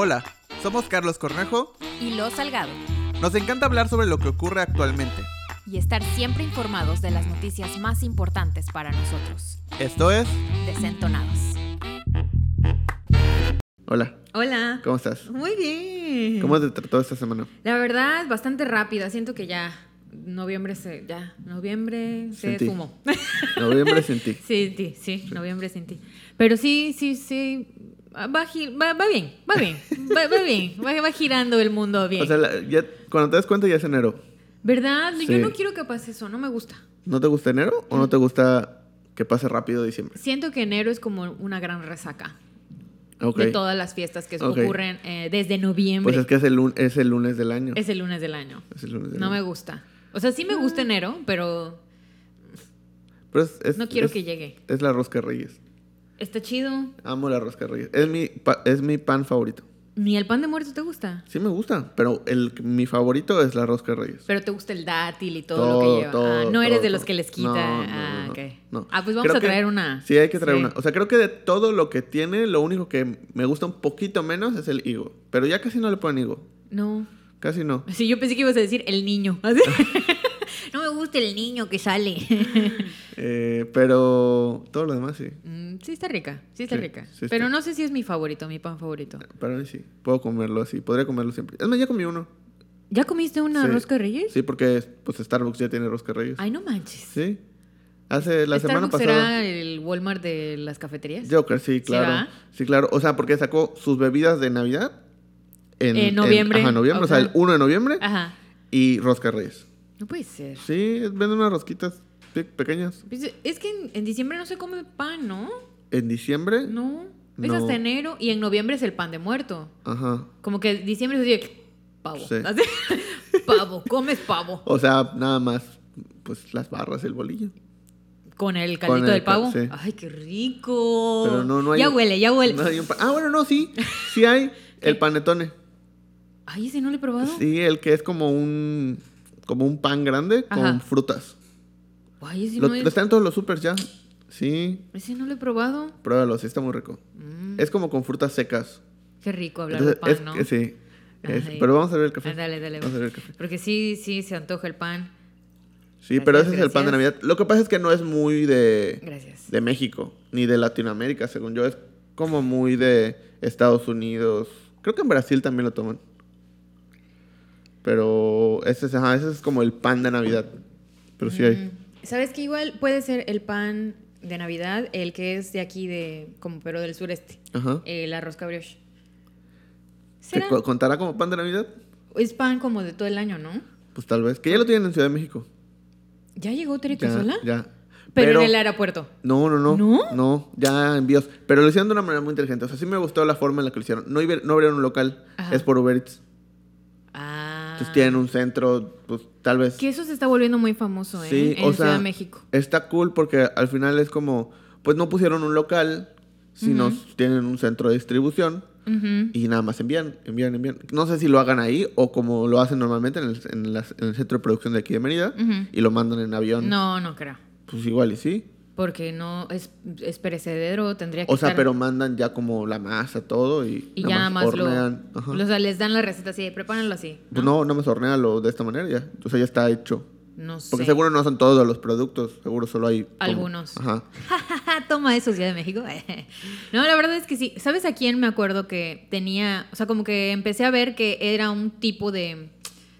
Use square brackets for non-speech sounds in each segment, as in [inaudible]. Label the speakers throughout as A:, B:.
A: Hola, somos Carlos Cornejo.
B: Y Lo Salgado.
A: Nos encanta hablar sobre lo que ocurre actualmente.
B: Y estar siempre informados de las noticias más importantes para nosotros.
A: Esto es
B: Desentonados.
A: Hola,
C: Hola.
A: ¿cómo estás?
C: Muy bien.
A: ¿Cómo te trató esta semana?
C: La verdad, bastante rápida. Siento que ya noviembre se ya noviembre se
A: Sentí.
C: fumó.
A: Noviembre sin ti. [laughs]
C: sí, sí, sí, noviembre sin ti. Pero sí, sí, sí. Va, va, va bien, va bien, va, va bien, va, va girando el mundo bien.
A: O sea, la- ya, cuando te das cuenta ya es enero.
C: ¿Verdad?
A: Sí.
C: Yo no quiero que pase eso, no me gusta.
A: ¿No te gusta enero o no te gusta que pase rápido diciembre?
C: Siento que enero es como una gran resaca
A: Ok.
C: de todas las fiestas que
A: Ok.
C: ocurren eh, desde noviembre.
A: Pues es que es el, es el lunes del año.
C: Es el lunes del año.
A: Es el lunes del
C: No me
A: año.
C: gusta. O sea, sí me gusta enero, pero
A: Pero es- es-
C: no quiero que llegue.
A: Es la rosca reyes.
C: Está chido.
A: Amo la rosca de reyes. Es mi, pa- es mi pan favorito.
C: ¿Ni el pan de muerto te gusta?
A: Sí me gusta, pero el, mi favorito es la rosca de reyes.
C: Pero te gusta el dátil y todo, lo que lleva.
A: todo,
C: ah, no eres de los que les quita.
A: No, no,
C: ah,
A: no.
C: Ah, pues vamos
A: Creo
C: a
A: que-
C: traer una.
A: Sí, hay que traer
C: Sí.
A: una. O sea, creo que de todo lo que tiene, lo único que me gusta un poquito menos es el higo. Pero ya casi no le ponen higo.
C: No.
A: Casi no.
C: Sí, yo pensé que ibas a decir el niño. [laughs] [laughs] No me gusta el niño que sale. [laughs]
A: Eh, pero todo lo demás sí.
C: Mm, sí, está rica. Sí, está
A: Sí,
C: rica.
A: sí está.
C: Pero no sé si es mi favorito, mi pan favorito.
A: Para mí sí. Puedo comerlo así. Podría comerlo siempre. Es más, ya comí uno.
C: ¿Ya comiste una
A: Sí.
C: rosca de reyes?
A: Sí, porque pues Starbucks ya tiene rosca de reyes.
C: Ay, no manches.
A: Sí. Hace la semana
C: ¿Starbucks
A: pasada.
C: será el Walmart de las cafeterías?
A: Joker, sí, claro.
C: va?
A: Sí, claro. O sea, porque sacó sus bebidas de Navidad
C: En noviembre.
A: ajá, noviembre. O sea, el
C: Ajá.
A: 1 de noviembre
C: Ajá.
A: y rosca de reyes.
C: No puede ser.
A: Sí, venden unas rosquitas pe- pequeñas.
C: Pues, Es que en, en diciembre no se come pan, ¿no?
A: En diciembre.
C: No. Es hasta enero y en noviembre es el pan de muerto.
A: Ajá.
C: Como que diciembre es así de, pavo.
A: Sí. [laughs]
C: Pavo, comes pavo.
A: O sea, nada más, pues las barras, el bolillo.
C: Con el caldito
A: el
C: del pavo.
A: sí.
C: Ay, qué rico.
A: Pero no, no hay.
C: Ya huele, ya huele.
A: no hay un ah, bueno, no, sí. Sí hay [laughs] el panetone.
C: Ay, ese no lo he probado.
A: Sí, el que es como un. Como un pan grande con frutas.
C: Ay,
A: Lo,
C: no,
A: lo están en todos los supers ya. Sí,
C: ese no lo he probado.
A: pruébalo, sí está muy rico.
C: Mm,
A: Es como con frutas secas.
C: qué rico hablar
A: Entonces,
C: de pan,
A: es
C: ¿no?
A: sí. es- pero vamos a ver el café.
C: Ah, dale, dale.
A: Vamos a ver el café.
C: Porque sí, sí, se antoja el pan.
A: Sí,
C: Gracias,
A: pero ese es el pan de. Navidad. Lo que pasa es que no es muy de,
C: Gracias.
A: de México, ni de Latinoamérica, según yo. Es como muy de Estados Unidos. Creo que en Brasil también lo toman. Pero ese es, ajá, ese es como el pan de Navidad. Pero sí hay.
C: Mm, ¿Sabes que igual puede ser el pan de Navidad, el que es de aquí, de como pero del sureste?
A: Ajá.
C: El arroz cabrioche.
A: ¿Se contará como pan de Navidad?
C: Es pan como de todo el año, ¿no?
A: Pues tal vez. Que ya lo tienen en Ciudad de México.
C: ¿Ya llegó Tere
A: Ya,
C: sola?
A: ya.
C: Pero, en el aeropuerto.
A: No, no, no.
C: ¿No?
A: No, ya envíos. Pero lo hicieron de una manera muy inteligente. O sea, sí me gustó la forma en la que lo hicieron. No, no abrieron un local,
C: Ajá.
A: es por Uber Eats.
C: Ah.
A: Entonces tienen un centro, pues tal vez.
C: Que eso se está volviendo muy famoso, ¿eh?
A: Sí,
C: en
A: o sea,
C: Ciudad de México.
A: Está cool porque al final es como, pues no pusieron un local, sino tienen un centro de distribución y nada más envían, envían, envían. No sé si lo hagan ahí o como lo hacen normalmente en el, en el centro de producción de aquí de Mérida y lo mandan en avión.
C: No, no creo.
A: Pues igual y sí.
C: Porque no es, es perecedero, tendría que
A: O sea,
C: estar-
A: pero mandan ya como la masa, todo y,
C: Y ya nada más
A: hornean.
C: O sea, les dan la receta así, prepárenlo así.
A: Pues no, no me hornealo de esta manera ya. O sea, ya está hecho.
C: No sé.
A: Porque seguro no son todos los productos, seguro solo hay... como-
C: Algunos.
A: Ajá. [laughs]
C: Toma eso, Ciudad de México. [laughs] no, la verdad es que sí. ¿Sabes a quién me acuerdo que tenía, o sea, como que empecé a ver que era un tipo de,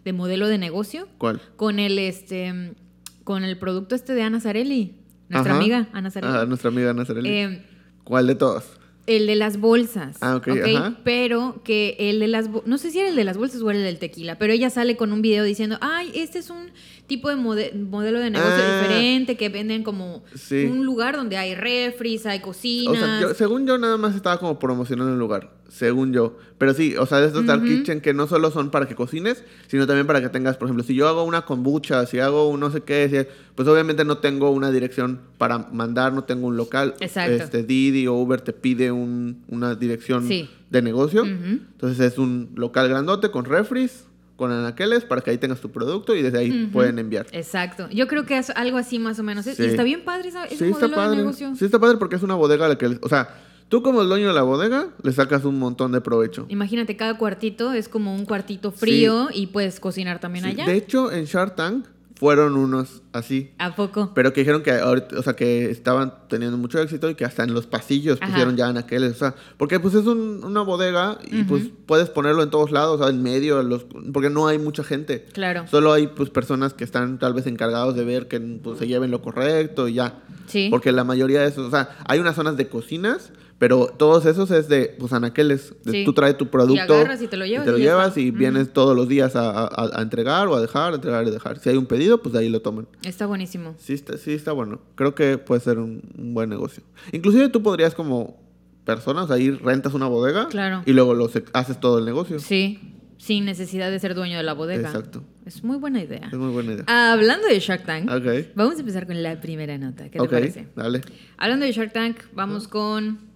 C: de modelo de negocio
A: ¿Cuál?
C: con el este con el producto este de Ana Zarelli, nuestra
A: Ajá.
C: amiga Ana Zarelli.
A: Ah, nuestra amiga Ana Zarelli.
C: Eh,
A: ¿Cuál de todos?
C: el de las bolsas.
A: Ah, ok, ajá.
C: Pero que el de las... No sé si era el de las bolsas o era el del tequila, pero ella sale con un video diciendo, ay, este es un tipo de mode- modelo de negocio
A: Ah.
C: diferente que venden como
A: Sí.
C: un lugar donde hay refris, hay
A: O
C: cocinas.
A: sea, yo- según yo nada más estaba como promocionando el lugar, según yo. Pero sí, o sea, de estos Dark
C: Ujú.
A: Kitchen que no solo son para que cocines, sino también para que tengas, por ejemplo, si yo hago una kombucha, si hago un no sé qué, si- pues obviamente no tengo una dirección para mandar, no tengo un local.
C: Exacto.
A: Este Didi o Uber te pide un- una dirección
C: Sí.
A: de negocio.
C: Ujú.
A: Entonces es un local grandote con refris, con anaqueles para que ahí tengas tu producto y desde ahí pueden enviar.
C: Exacto. Yo creo que es algo así más o menos.
A: Sí.
C: Y está bien padre esa- ese
A: Sí, está
C: modelo de
A: padre.
C: negocio.
A: Sí, está padre porque es una bodega a la que, o sea, tú como el dueño de la bodega le sacas un montón de provecho.
C: Imagínate, cada cuartito es como un cuartito frío y puedes cocinar también allá.
A: De hecho, en Shark Tank fueron unos así.
C: ¿A poco?
A: Pero que dijeron que ahorita, o sea, que estaban teniendo mucho éxito y que hasta en los pasillos
C: Ajá.
A: pusieron ya anaqueles. O sea, porque pues es un- una bodega y pues puedes ponerlo en todos lados, o sea, en medio, los, porque no hay mucha gente.
C: Claro.
A: Solo hay pues personas que están tal vez encargados de ver que pues, se lleven lo correcto y ya.
C: Sí.
A: Porque la mayoría de esos, o sea, hay unas zonas de cocinas, pero todos esos es de pues anaqueles.
C: Sí.
A: Tú traes tu producto.
C: agarras y te lo llevas
A: te lo
C: y
A: llevas y vienes todos los días a, a- a entregar o a dejar, a entregar y dejar. Si hay un pedido, pues de ahí lo toman.
C: Está buenísimo.
A: Sí está, sí está bueno. Creo que puede ser un, un buen negocio. Inclusive tú podrías como personas ahí rentas una bodega
C: Claro.
A: y luego los haces todo el negocio.
C: Sí, sin necesidad de ser dueño de la bodega.
A: Exacto.
C: Es muy buena idea.
A: Es muy buena idea.
C: Hablando de Shark Tank,
A: Ok.
C: vamos a empezar con la primera nota. ¿Qué te parece?
A: dale.
C: Hablando de Shark Tank, vamos con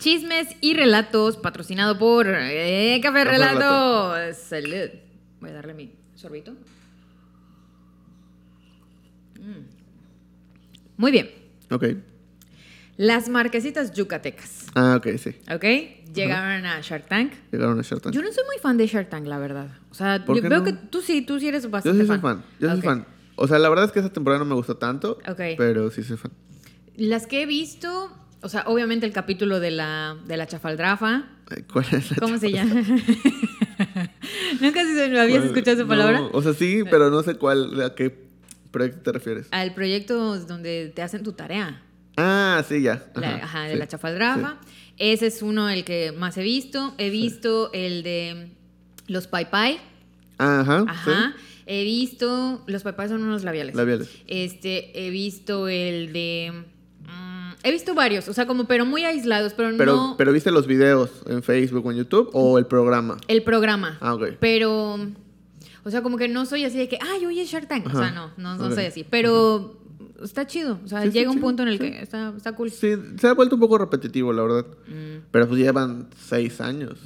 C: chismes y relatos patrocinado por eh, Café, Relatos. Salud. Voy a darle mi sorbito. Mm. Muy bien.
A: Ok.
C: Las marquesitas yucatecas,
A: Ah, ok, sí.
C: ¿ok? Llegaron a Shark Tank.
A: Llegaron a Shark Tank.
C: Yo no soy muy fan de Shark Tank, la verdad. O sea,
A: ¿Por
C: yo veo
A: no?
C: que tú sí, tú sí eres
A: Yo
C: bastante
A: sí soy fan. Yo soy fan. O sea, la verdad es que esa temporada no me gustó tanto.
C: Ok.
A: Pero sí soy fan.
C: Las que he visto, o sea, obviamente el capítulo de la, de la chafaldrafa.
A: Ay, ¿Cuál es la
C: ¿Cómo se llama? [laughs] Nunca se me habías
A: ¿Cuál?
C: escuchado esa
A: No,
C: palabra.
A: o sea, sí, pero no sé cuál, a qué proyecto te refieres.
C: Al proyecto donde te hacen tu tarea.
A: Ah, sí, ya.
C: La- ajá, de
A: sí,
C: la chafaldrafa. Ese es uno el que más he visto. He visto el de los pai.
A: Ajá,
C: Ajá. He visto. Los pai pai son unos labiales.
A: Labiales.
C: Este, he visto el de. He visto varios, o sea, como, pero muy aislados, pero,
A: Pero,
C: no.
A: pero viste los videos en Facebook o en YouTube o el programa.
C: el programa.
A: Ah, ok.
C: Pero. O sea, como que no soy así de que, ay, oye, Shark Tank. O sea, no, no, no soy así. Pero está chido. O sea,
A: Sí,
C: llega un
A: chido,
C: punto en el
A: sí.
C: que está, está cool.
A: Sí, se ha vuelto un poco repetitivo, la verdad.
C: Mm,
A: Pero pues llevan seis años,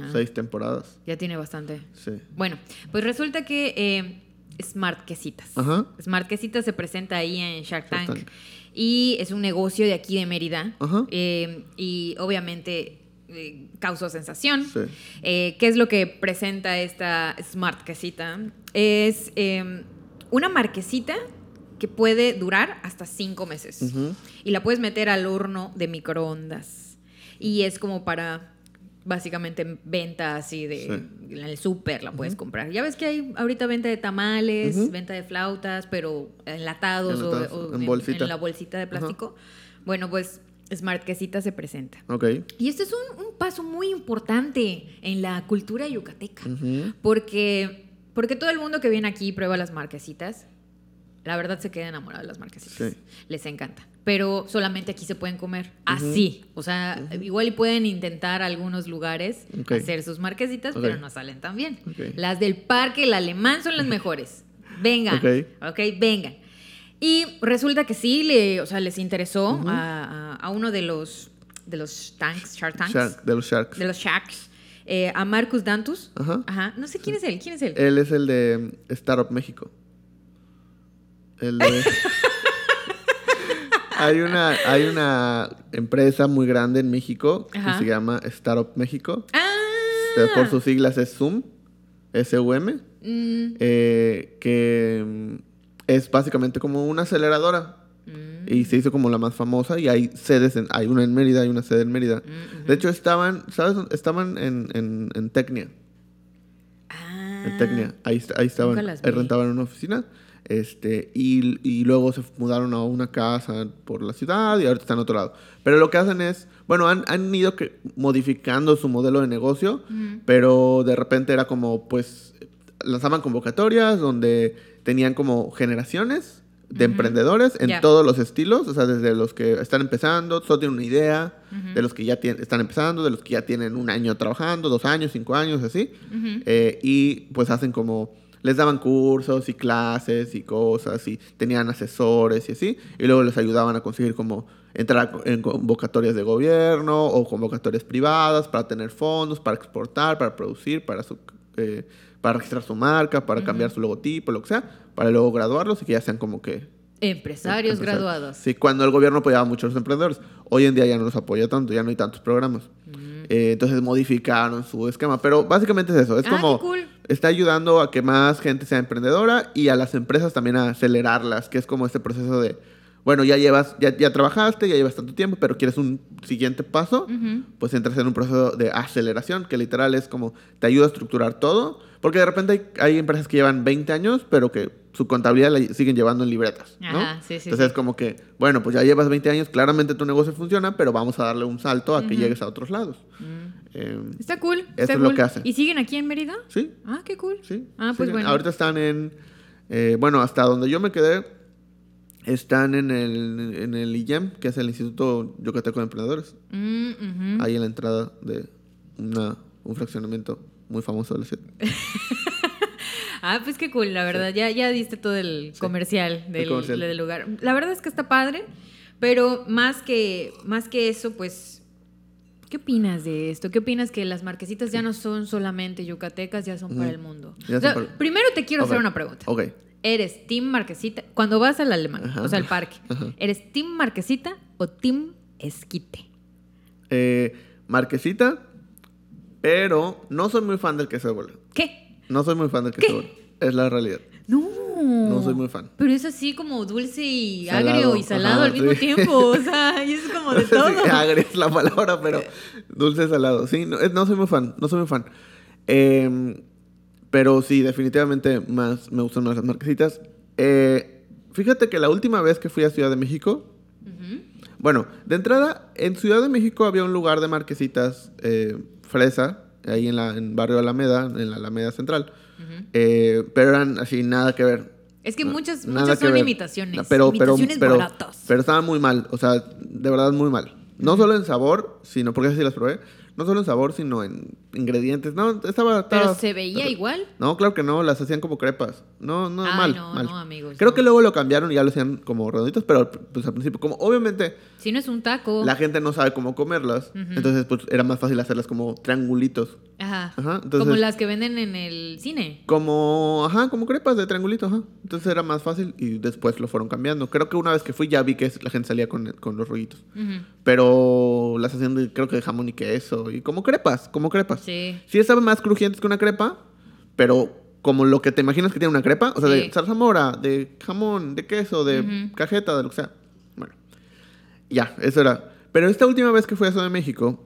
C: Ah.
A: seis temporadas.
C: ya tiene bastante.
A: Sí.
C: Bueno, pues resulta que eh, Smart Quesitas.
A: Ajá.
C: Smart Quesitas se presenta ahí en Shark
A: Shark
C: Tank. Y es un negocio de aquí de Mérida.
A: Ajá.
C: Eh, y obviamente eh, causó sensación.
A: Sí.
C: Eh, ¿Qué es lo que presenta esta Smart Quesita? Es eh, una marquesita que puede durar hasta cinco meses. Y la puedes meter al horno de microondas. Y es como para básicamente venta así de en el súper la puedes comprar. Ya ves que hay ahorita venta de tamales, venta de flautas, pero enlatados, o-
A: Enlatados,
C: o,
A: en
C: en,
A: bolsita.
C: en la bolsita de plástico. Bueno, pues Smart Quesita se presenta.
A: Ok.
C: Y este es un, un paso muy importante en la cultura yucateca. Porque, porque todo el mundo que viene aquí y prueba las marquesitas, la verdad se queda enamorado de las marquesitas.
A: Sí.
C: Les encanta. Pero solamente aquí se pueden comer así. O sea, igual y pueden intentar algunos lugares hacer sus marquesitas, pero no salen tan bien. Las del parque, el alemán son las mejores. [laughs] Vengan.
A: Ok.
C: vengan. Y resulta que sí, le, o sea, les interesó a, a- a uno de los, de los tanks, Shark Tanks,
A: Shark, de los Sharks.
C: de los Sharks, eh, a Marcus Dantus.
A: Ajá.
C: No sé quién es él. ¿Quién es él?
A: Él es el de Startup México. El de... [laughs] hay, una, hay una empresa muy grande en México
C: Ajá.
A: que se llama Startup México.
C: ah.
A: Eh, Por sus siglas es Zoom, S-U-M,
C: Mm,
A: eh, que mm, es básicamente como una aceleradora.
C: mm,
A: Y se hizo como la más famosa y hay sedes, en- hay una en Mérida, hay una sede en Mérida.
C: mm,
A: De hecho, estaban, ¿sabes? Estaban en, en, en Tecnia.
C: ah.
A: En Tecnia. Ahí, ahí estaban. Ahí rentaban una oficina. Este, y, y luego se mudaron a una casa por la ciudad y ahorita están en otro lado. Pero lo que hacen es, bueno, han, han ido que, modificando su modelo de negocio, pero de repente era como, pues, lanzaban convocatorias donde tenían como generaciones de emprendedores en todos los estilos, o sea, desde los que están empezando, solo tienen una idea, de los que ya tien- están empezando, de los que ya tienen un año trabajando, dos años, cinco años, así. Eh, y pues hacen como, les daban cursos y clases y cosas y tenían asesores y así. Y luego les ayudaban a conseguir como entrar en convocatorias de gobierno o convocatorias privadas para tener fondos, para exportar, para producir, para, su, eh, para registrar su marca, para cambiar su logotipo, lo que sea, para luego graduarlos y que ya sean como que
C: Empresarios
A: Empresarios.
C: graduados.
A: Sí, cuando el gobierno apoyaba mucho a los emprendedores. Hoy en día ya no los apoya tanto, ya no hay tantos programas. Eh, entonces modificaron su esquema. Pero básicamente es eso. Es
C: Ah,
A: como.
C: qué cool.
A: Está ayudando a que más gente sea emprendedora y a las empresas también a acelerarlas, que es como este proceso de. Bueno, ya llevas, ya, ya trabajaste, ya llevas tanto tiempo, pero quieres un siguiente paso, pues entras en un proceso de aceleración, que literal es como te ayuda a estructurar todo, porque de repente hay, hay empresas que llevan 20 años, pero que su contabilidad la siguen llevando en libretas, ¿no?
C: Ajá, sí, sí,
A: Entonces
C: sí.
A: es como que, bueno, pues ya llevas 20 años, claramente tu negocio funciona, pero vamos a darle un salto a que llegues a otros lados. Eh,
C: Está cool.
A: Eso
C: está
A: es lo
C: cool.
A: que hacen.
C: ¿Y siguen aquí en Mérida?
A: sí,
C: Ah, qué cool.
A: sí.
C: Ah, pues
A: siguen.
C: bueno.
A: Ahorita están en, eh, bueno, hasta donde yo me quedé, están en el, en el IYEM, que es el Instituto Yucateco de Emprendedores.
C: Mm, ujú.
A: ahí en la entrada de una, un fraccionamiento muy famoso de la ciudad. [laughs]
C: Ah, pues qué cool, la verdad. Ya, ya diste todo el comercial, del,
A: comercial.
C: del lugar. La verdad es que está padre, pero más que, más que eso, pues, ¿qué opinas de esto? ¿Qué opinas que las marquesitas ya no son solamente yucatecas, ya son para el mundo?
A: Ya
C: O sea,
A: son para-
C: Primero te quiero hacer una pregunta.
A: Ok.
C: ¿Eres Team Marquesita? Cuando vas al alemán,
A: Ajá.
C: o sea, al parque,
A: Ajá.
C: ¿eres Team Marquesita o Team Esquite?
A: Eh, marquesita, pero no soy muy fan del queso de bola.
C: ¿Qué?
A: No soy muy fan del queso de bola. Es la realidad.
C: No.
A: No soy muy fan.
C: Pero es así como dulce y
A: Salado,
C: agrio y salado
A: ajá,
C: al mismo
A: sí.
C: tiempo. O [laughs] sea, y es como de todo.
A: agria es la palabra, pero dulce salado. Sí, no, eh, no soy muy fan. No soy muy fan. Eh, pero sí, definitivamente más me gustan más las marquesitas. Eh, fíjate que la última vez que fui a Ciudad de México. Bueno, de entrada, en Ciudad de México había un lugar de marquesitas eh, fresa, ahí en la en barrio Alameda, en la Alameda Central. Eh, pero eran así, nada que ver.
C: Es que muchas, muchas son
A: ver.
C: imitaciones.
A: Pero, pero,
C: imitaciones
A: pero, pero estaban muy mal, o sea, de verdad muy mal. No solo en sabor, sino porque así las probé. No solo en sabor, sino en ingredientes. No, estaba...
C: pero
A: estaba-
C: se veía igual.
A: No, claro que no, las hacían como crepas. No, no,
C: Ay,
A: mal,
C: no,
A: mal.
C: no, amigos,
A: Creo
C: no.
A: que luego lo cambiaron y ya lo hacían como redonditos, pero pues al principio, como obviamente
C: Si no es un taco.
A: la gente no sabe cómo comerlas, entonces pues era más fácil hacerlas como triangulitos.
C: Ajá.
A: Ajá, entonces-
C: Como las que venden en el cine.
A: Como, ajá, como crepas de triangulito, ajá. Entonces era más fácil y después lo fueron cambiando. Creo que una vez que fui ya vi que la gente salía con, con los rollitos. Pero las hacían de, creo que de jamón y queso y como crepas, como crepas.
C: Sí.
A: Sí estaban más crujientes que una crepa, pero como lo que te imaginas que tiene una crepa, o sea,
C: Sí.
A: de zarzamora, de jamón, de queso, de cajeta, de lo que sea. Ya, eso era. Pero esta última vez que fui a Ciudad de México,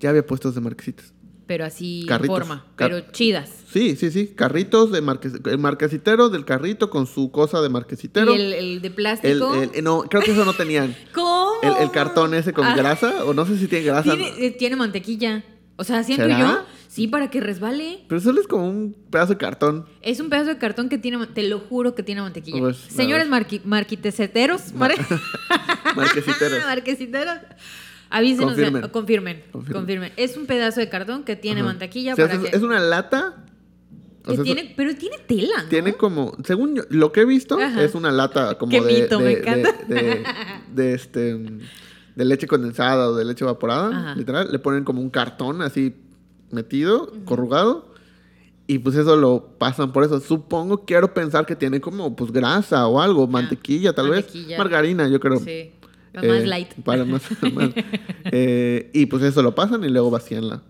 A: ya había puestos de marquesitas.
C: Pero así en
A: Carritos.
C: forma.
A: Car-
C: Pero chidas.
A: Sí, sí, sí, carritos de marques el marquesitero del carrito con su cosa de marquesitero.
C: Y el, el de plástico.
A: el- no, creo que eso no tenían. [laughs]
C: ¿Cómo?
A: El, cartón ese con
C: Ah,
A: grasa, o no sé si tiene grasa.
C: Tiene, eh, tiene mantequilla. O sea, siento
A: ¿Será?
C: yo. Sí, para que resbale.
A: Pero solo es como un pedazo de cartón.
C: Es un pedazo de cartón que tiene, te lo juro que tiene mantequilla.
A: Pues,
C: Señores marqui- marquiteseteros, ¿vale? [laughs]
A: Marquesiteros. [laughs]
C: marquesiteros. Avísenos,
A: Confirmen.
C: de- confirmen,
A: Confirmen.
C: confirmen. Es un pedazo de cartón que tiene
A: Ajá.
C: mantequilla
A: O sea,
C: para
A: es,
C: que,
A: es una lata. o
C: que
A: sea, es-
C: tiene, pero tiene tela, ¿no?
A: tiene como, según yo, lo que he visto,
C: Ajá.
A: es una lata como
C: Qué
A: de,
C: mito,
A: de,
C: me
A: de-
C: encanta.
A: de- de este de leche condensada o de leche evaporada,
C: Ajá.
A: literal, le ponen como un cartón así metido, corrugado. Y pues eso lo pasan por eso. Supongo, quiero pensar que tiene como pues grasa o algo, mantequilla tal
C: mantequilla.
A: vez. Margarina, yo creo.
C: Sí. Para más
A: Eh,
C: light.
A: Para más, [laughs] más. Eh, y pues eso lo pasan y luego vacían la.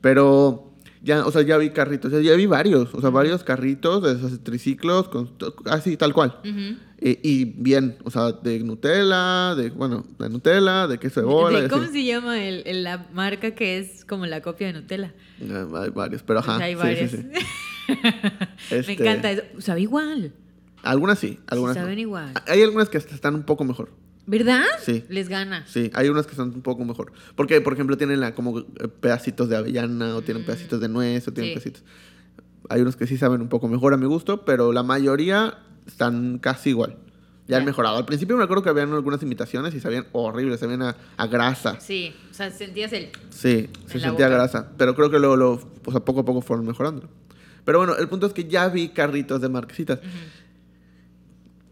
A: Pero ya, o sea, ya vi carritos, ya, vi varios, o sea, varios carritos de esos triciclos, con, así, tal cual. Eh, y bien, o sea, de Nutella, de, bueno, de Nutella, de queso de bola.
C: ¿De ¿Cómo
A: así.
C: se llama el, el- la marca que es como la copia de Nutella?
A: Eh, hay varios, pero ajá.
C: Hay
A: sí,
C: varias.
A: sí, sí. [laughs]
C: Me
A: Este,
C: encanta eso. Sabe igual.
A: Algunas sí, algunas no.
C: saben igual.
A: Hay algunas que hasta están un poco mejor.
C: ¿Verdad?
A: Sí.
C: Les gana.
A: Sí, hay unas que son un poco mejor. Porque, por ejemplo, tienen la, como eh, pedacitos de avellana o tienen pedacitos de nuez o tienen
C: Mm. Sí.
A: pedacitos. Hay unos que sí saben un poco mejor a mi gusto, pero la mayoría están casi igual. Ya han mejorado. Al principio me acuerdo que habían algunas imitaciones y sabían horribles, sabían a, a grasa.
C: Sí. O sea, sentías el.
A: Sí, se sentía
C: boca.
A: grasa. Pero creo que luego, lo, o sea, poco a poco fueron mejorando. Pero bueno, el punto es que ya vi carritos de marquesitas.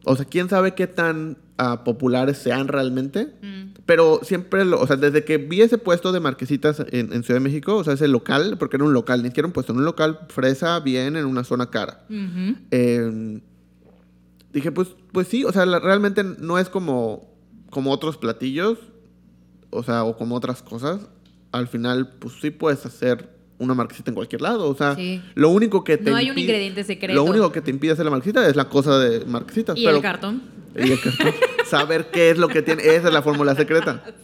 A: O sea, quién sabe qué tan ah, populares sean realmente.
C: Mm.
A: Pero siempre, lo, o sea, desde que vi ese puesto de marquesitas en, en Ciudad de México, o sea, ese local, porque era un local, ni siquiera un puesto, en un local fresa bien en una zona cara. Eh, dije, pues, pues sí, o sea, la- realmente no es como, como otros platillos, o sea, o como otras cosas. Al final, pues sí puedes hacer una marquesita en cualquier lado, o sea,
C: Sí.
A: lo único que te
C: No hay un ingrediente secreto.
A: Lo único que te impide hacer la marquesita es la cosa de marquesitas.
C: Y
A: pero,
C: el cartón.
A: y el cartón. [laughs] Saber qué es lo que tiene, esa es la fórmula secreta. [laughs]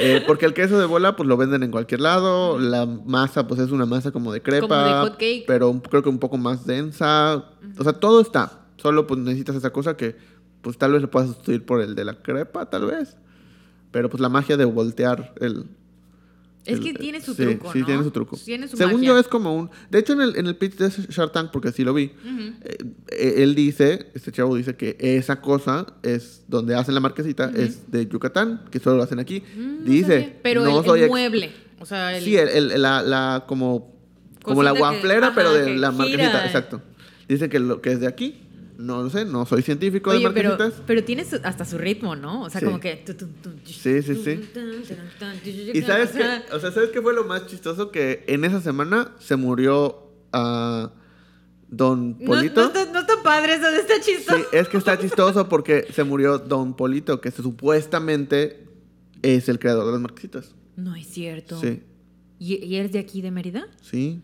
A: Eh, porque el queso de bola, pues lo venden en cualquier lado. La masa, pues es una masa como de crepa.
C: Como de hot cake.
A: Pero un- creo que un poco más densa. O sea, todo está. Solo pues necesitas esa cosa que, pues tal vez lo puedas sustituir por el de la crepa, tal vez. Pero pues la magia de voltear el.
C: Es que tiene su
A: sí,
C: truco,
A: Sí,
C: ¿no?
A: tiene su truco.
C: Tiene su
A: Según
C: magia.
A: yo es como un... De hecho, en el, en el pitch de Shark Tank, porque sí lo vi, eh, eh, él dice, este chavo dice que esa cosa es donde hacen la marquesita, es de Yucatán, que solo lo hacen aquí.
C: Mm, no
A: dice,
C: sabía. Pero
A: no
C: el,
A: soy
C: el mueble. O sea, el,
A: Sí, el, el- la, la como, como la
C: ajá,
A: pero de
C: que
A: la
C: gira.
A: marquesita, exacto. Dice que lo que es de aquí, no lo sé, no soy científico de
C: Oye, pero,
A: marquesitas.
C: pero tiene su- hasta su ritmo, ¿no? O sea,
A: Sí.
C: como que...
A: Sí, sí, sí. Y sabes qué, o sea, ¿sabes qué fue lo más chistoso? Que en esa semana se murió a Don
C: No,
A: Polito.
C: no, no está padre eso, está chistoso.
A: Sí, es que está chistoso porque se murió Don Polito, que supuestamente es el creador de las marquesitas.
C: No es cierto.
A: Sí,
C: ¿Y, y eres de aquí, de Mérida?
A: sí.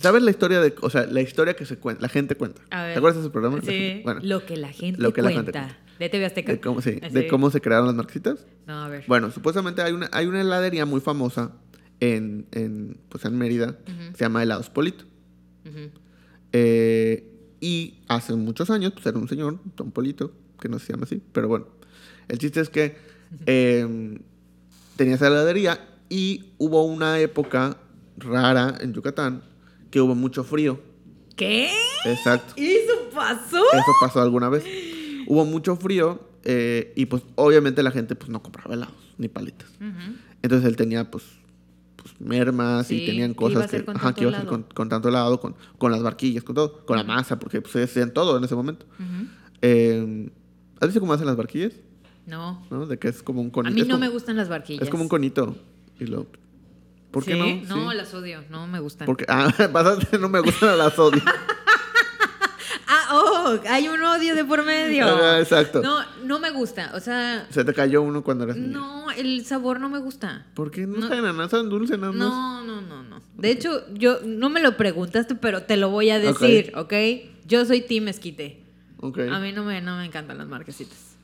A: ¿Sabes la historia de, o sea, la historia que se cuenta, la gente cuenta?
C: A ver.
A: ¿Te acuerdas de ese programa?
C: Sí.
A: Bueno,
C: lo que la gente
A: lo que la
C: cuenta.
A: gente
C: De TV Azteca.
A: de cómo, sí,
C: Así.
A: de cómo se crearon las marquesitas.
C: No, a ver.
A: Bueno, supuestamente hay una, hay una heladería muy famosa en, en, pues en Mérida, se llama Helados Polito. Eh, y hace muchos años, pues era un señor, Don Polito, que no se llama así, pero bueno. El chiste es que eh, tenía esa heladería y hubo una época rara en Yucatán que hubo mucho frío.
C: ¿Qué?
A: Exacto.
C: ¿Eso pasó?
A: Eso pasó alguna vez. Hubo mucho frío eh, y pues obviamente la gente pues no compraba helados ni palitas.
C: Ujú.
A: Entonces él tenía pues, pues mermas
C: Sí,
A: y tenían
C: ¿qué iba a
A: cosas que, ajá,
C: tanto
A: que iba a hacer con, con tanto helado, con, con las barquillas, con todo, con la masa, porque pues hacían todo en ese momento. Eh, ¿Has visto cómo hacen las barquillas?
C: No.
A: ¿No? De que es como un conito.
C: A mí no
A: como-
C: me gustan las barquillas.
A: Es como un conito. Y lo... ¿Por qué
C: ¿Sí?
A: no?
C: No,
A: Sí.
C: las odio. No me gustan.
A: Porque, ah, [laughs] pasaste, no me gustan a las odio. [laughs]
C: Ah, oh, hay un odio de por medio.
A: Ajá, exacto.
C: No, no me gusta. O sea,
A: Se te cayó uno cuando eras niña.
C: no, el sabor no me gusta.
A: ¿Por qué no,
C: No.
A: saben ananá? ¿Saben dulce nada más?
C: No, no, no, no. De hecho, yo no me lo preguntaste, pero te lo voy a decir, ¿ok? Yo soy Team Esquite.
A: Ok.
C: A mí no me, no me encantan las marquesitas.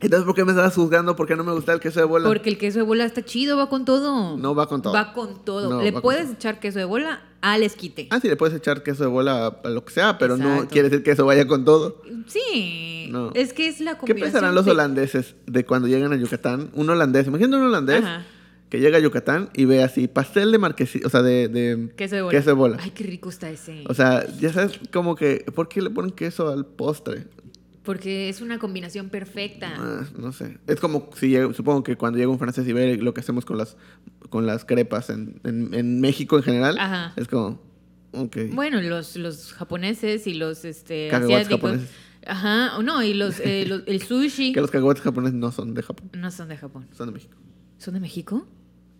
A: Entonces, ¿por qué me estabas juzgando? ¿Por qué no me gusta el queso de bola?
C: Porque el queso de bola está chido, va con todo.
A: No va con todo.
C: Va con todo.
A: No,
C: Le puedes
A: todo.
C: echar queso de bola al esquite.
A: Ah, sí, le puedes echar queso de bola a, lo que sea, pero no quiere decir que eso vaya con todo.
C: Sí.
A: No.
C: Es que es la
A: ¿Qué
C: combinación.
A: pensarán los
C: de-
A: holandeses de cuando llegan a Yucatán? Un holandés, imagínate un holandés
C: Ajá.
A: que llega a Yucatán y ve así pastel de marquesita, o sea, de, de
C: Queso de bola.
A: queso de bola.
C: Ay, qué rico está ese.
A: O sea, ya sabes como que, ¿por qué le ponen queso al postre?
C: Porque es una combinación perfecta.
A: Ah, no sé. Es como si supongo que cuando llega un francés y ve lo que hacemos con las con las crepas en, en- en México en general,
C: Ajá.
A: es como, ok.
C: Bueno, los, los japoneses y los este, asiáticos.
A: japoneses.
C: Ajá, no, y los, eh, los- el sushi. [laughs]
A: Que los cacahuates japoneses no son de Japón,
C: No son de Japón.
A: son de México.
C: ¿Son de México?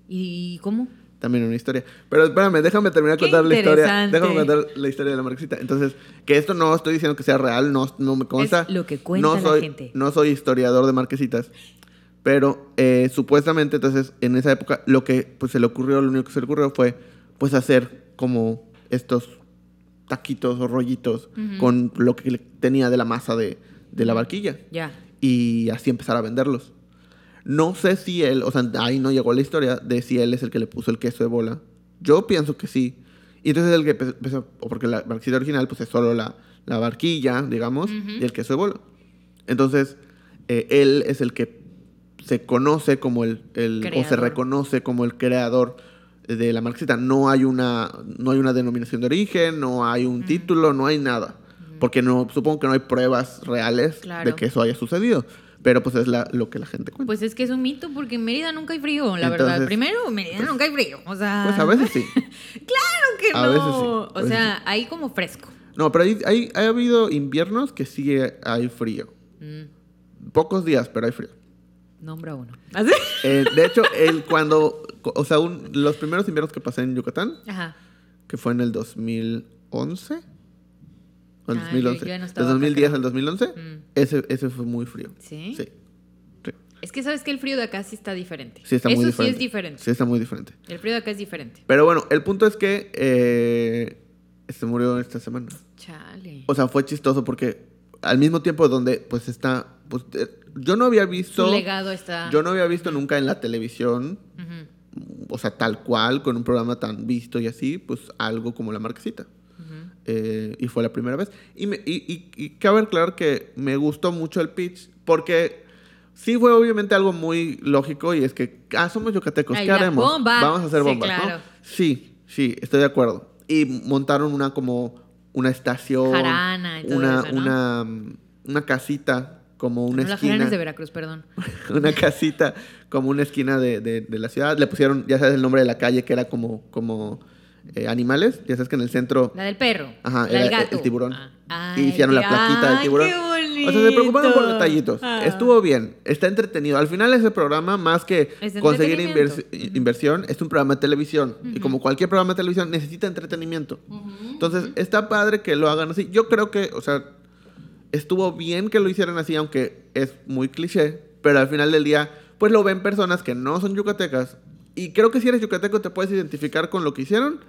C: ¿Y cómo?
A: También una historia. Pero espérame, déjame terminar de contar la historia. Déjame contar la historia de la marquesita. Entonces, que esto no estoy diciendo que sea real, no, no me consta.
C: Es lo que cuenta
A: no
C: la
A: soy,
C: gente.
A: No soy historiador de marquesitas. Pero eh, supuestamente, entonces, en esa época, lo que pues, se le ocurrió, lo único que se le ocurrió fue pues hacer como estos taquitos o rollitos
C: Ujú.
A: con lo que tenía de la masa de, de la barquilla
C: Ya.
A: y así empezar a venderlos. No sé si él, o sea, ahí no llegó la historia de si él es el que le puso el queso de bola. Yo pienso que sí. Y entonces el que empe- empezó, o porque la barquilla original pues es solo la, la barquilla, digamos, y el queso de bola. Entonces, eh, él es el que se conoce como el, el- o se
C: Creador.
A: reconoce como el creador de la marquesita. No hay una, no hay una denominación de origen, no hay un título, no hay nada. Porque no, supongo que no hay pruebas reales
C: Claro.
A: de que eso haya sucedido. Pero pues es la, lo que la gente cuenta.
C: Pues es que es un mito porque en Mérida nunca hay frío, la verdad. Primero, en Mérida nunca hay frío. O sea.
A: Pues a veces sí. [laughs]
C: Claro que
A: a
C: no.
A: veces sí, a
C: O sea, hay como fresco.
A: No, pero hay, hay, ha habido inviernos que sí hay frío.
C: Mm,
A: Pocos días, pero hay frío.
C: nombra uno. ¿Así?
A: Eh, de hecho, el cuando, o sea, un- los primeros inviernos que pasé en Yucatán,
C: Ajá.
A: que fue en el 2011, el
C: Ah,
A: 2011.
C: yo ya no
A: de
C: estaba
A: 2010
C: acá,
A: al 2011,
C: Mm.
A: ese, ese fue muy frío.
C: ¿Sí?
A: Sí. Sí,
C: Es que sabes que el frío de acá sí está diferente.
A: Sí está
C: Eso
A: muy
C: sí
A: diferente.
C: es diferente.
A: Sí está muy diferente.
C: El frío de acá es diferente.
A: Pero bueno, el punto es que eh, se murió esta semana.
C: Chale.
A: O sea, fue chistoso porque al mismo tiempo donde pues está... Pues, eh, yo no había
C: Su
A: visto...
C: legado está.
A: Yo no había visto nunca en la televisión, o sea, tal cual, con un programa tan visto y así, pues algo como La Marquesita. Eh, y fue la primera vez. Y, me, y, y- y cabe aclarar que me gustó mucho el pitch porque sí fue obviamente algo muy lógico y es que, ah, somos yucatecos,
C: Ay,
A: ¿qué haremos?
C: bomba.
A: Vamos a hacer
C: Sí,
A: bombas,
C: claro.
A: ¿no? Sí, sí, estoy de acuerdo. Y montaron una como una estación,
C: Jarana y todo
A: una,
C: eso, ¿no?
A: una, una casita como una
C: no,
A: esquina
C: es de Veracruz, perdón. [laughs]
A: una casita como una esquina de, de- de la ciudad. Le pusieron, ya sabes, el nombre de la calle que era como, como eh, animales. Ya sabes que en el centro
C: La del perro.
A: Ajá,
C: la del
A: el-
C: gato.
A: el tiburón.
C: Ah.
A: y hicieron la plaquita del tiburón.
C: qué bonito.
A: O sea, se preocuparon por detallitos.
C: Ah.
A: Estuvo bien, está entretenido. Al final ese programa, más que conseguir inversión, es un programa de televisión. Y como cualquier programa de televisión, necesita entretenimiento. Entonces, está padre que lo hagan así. Yo creo que, o sea, estuvo bien que lo hicieran así, aunque es muy cliché. Pero al final del día, pues lo ven personas que no son yucatecas. Y creo que si eres yucateco te puedes identificar con lo que hicieron.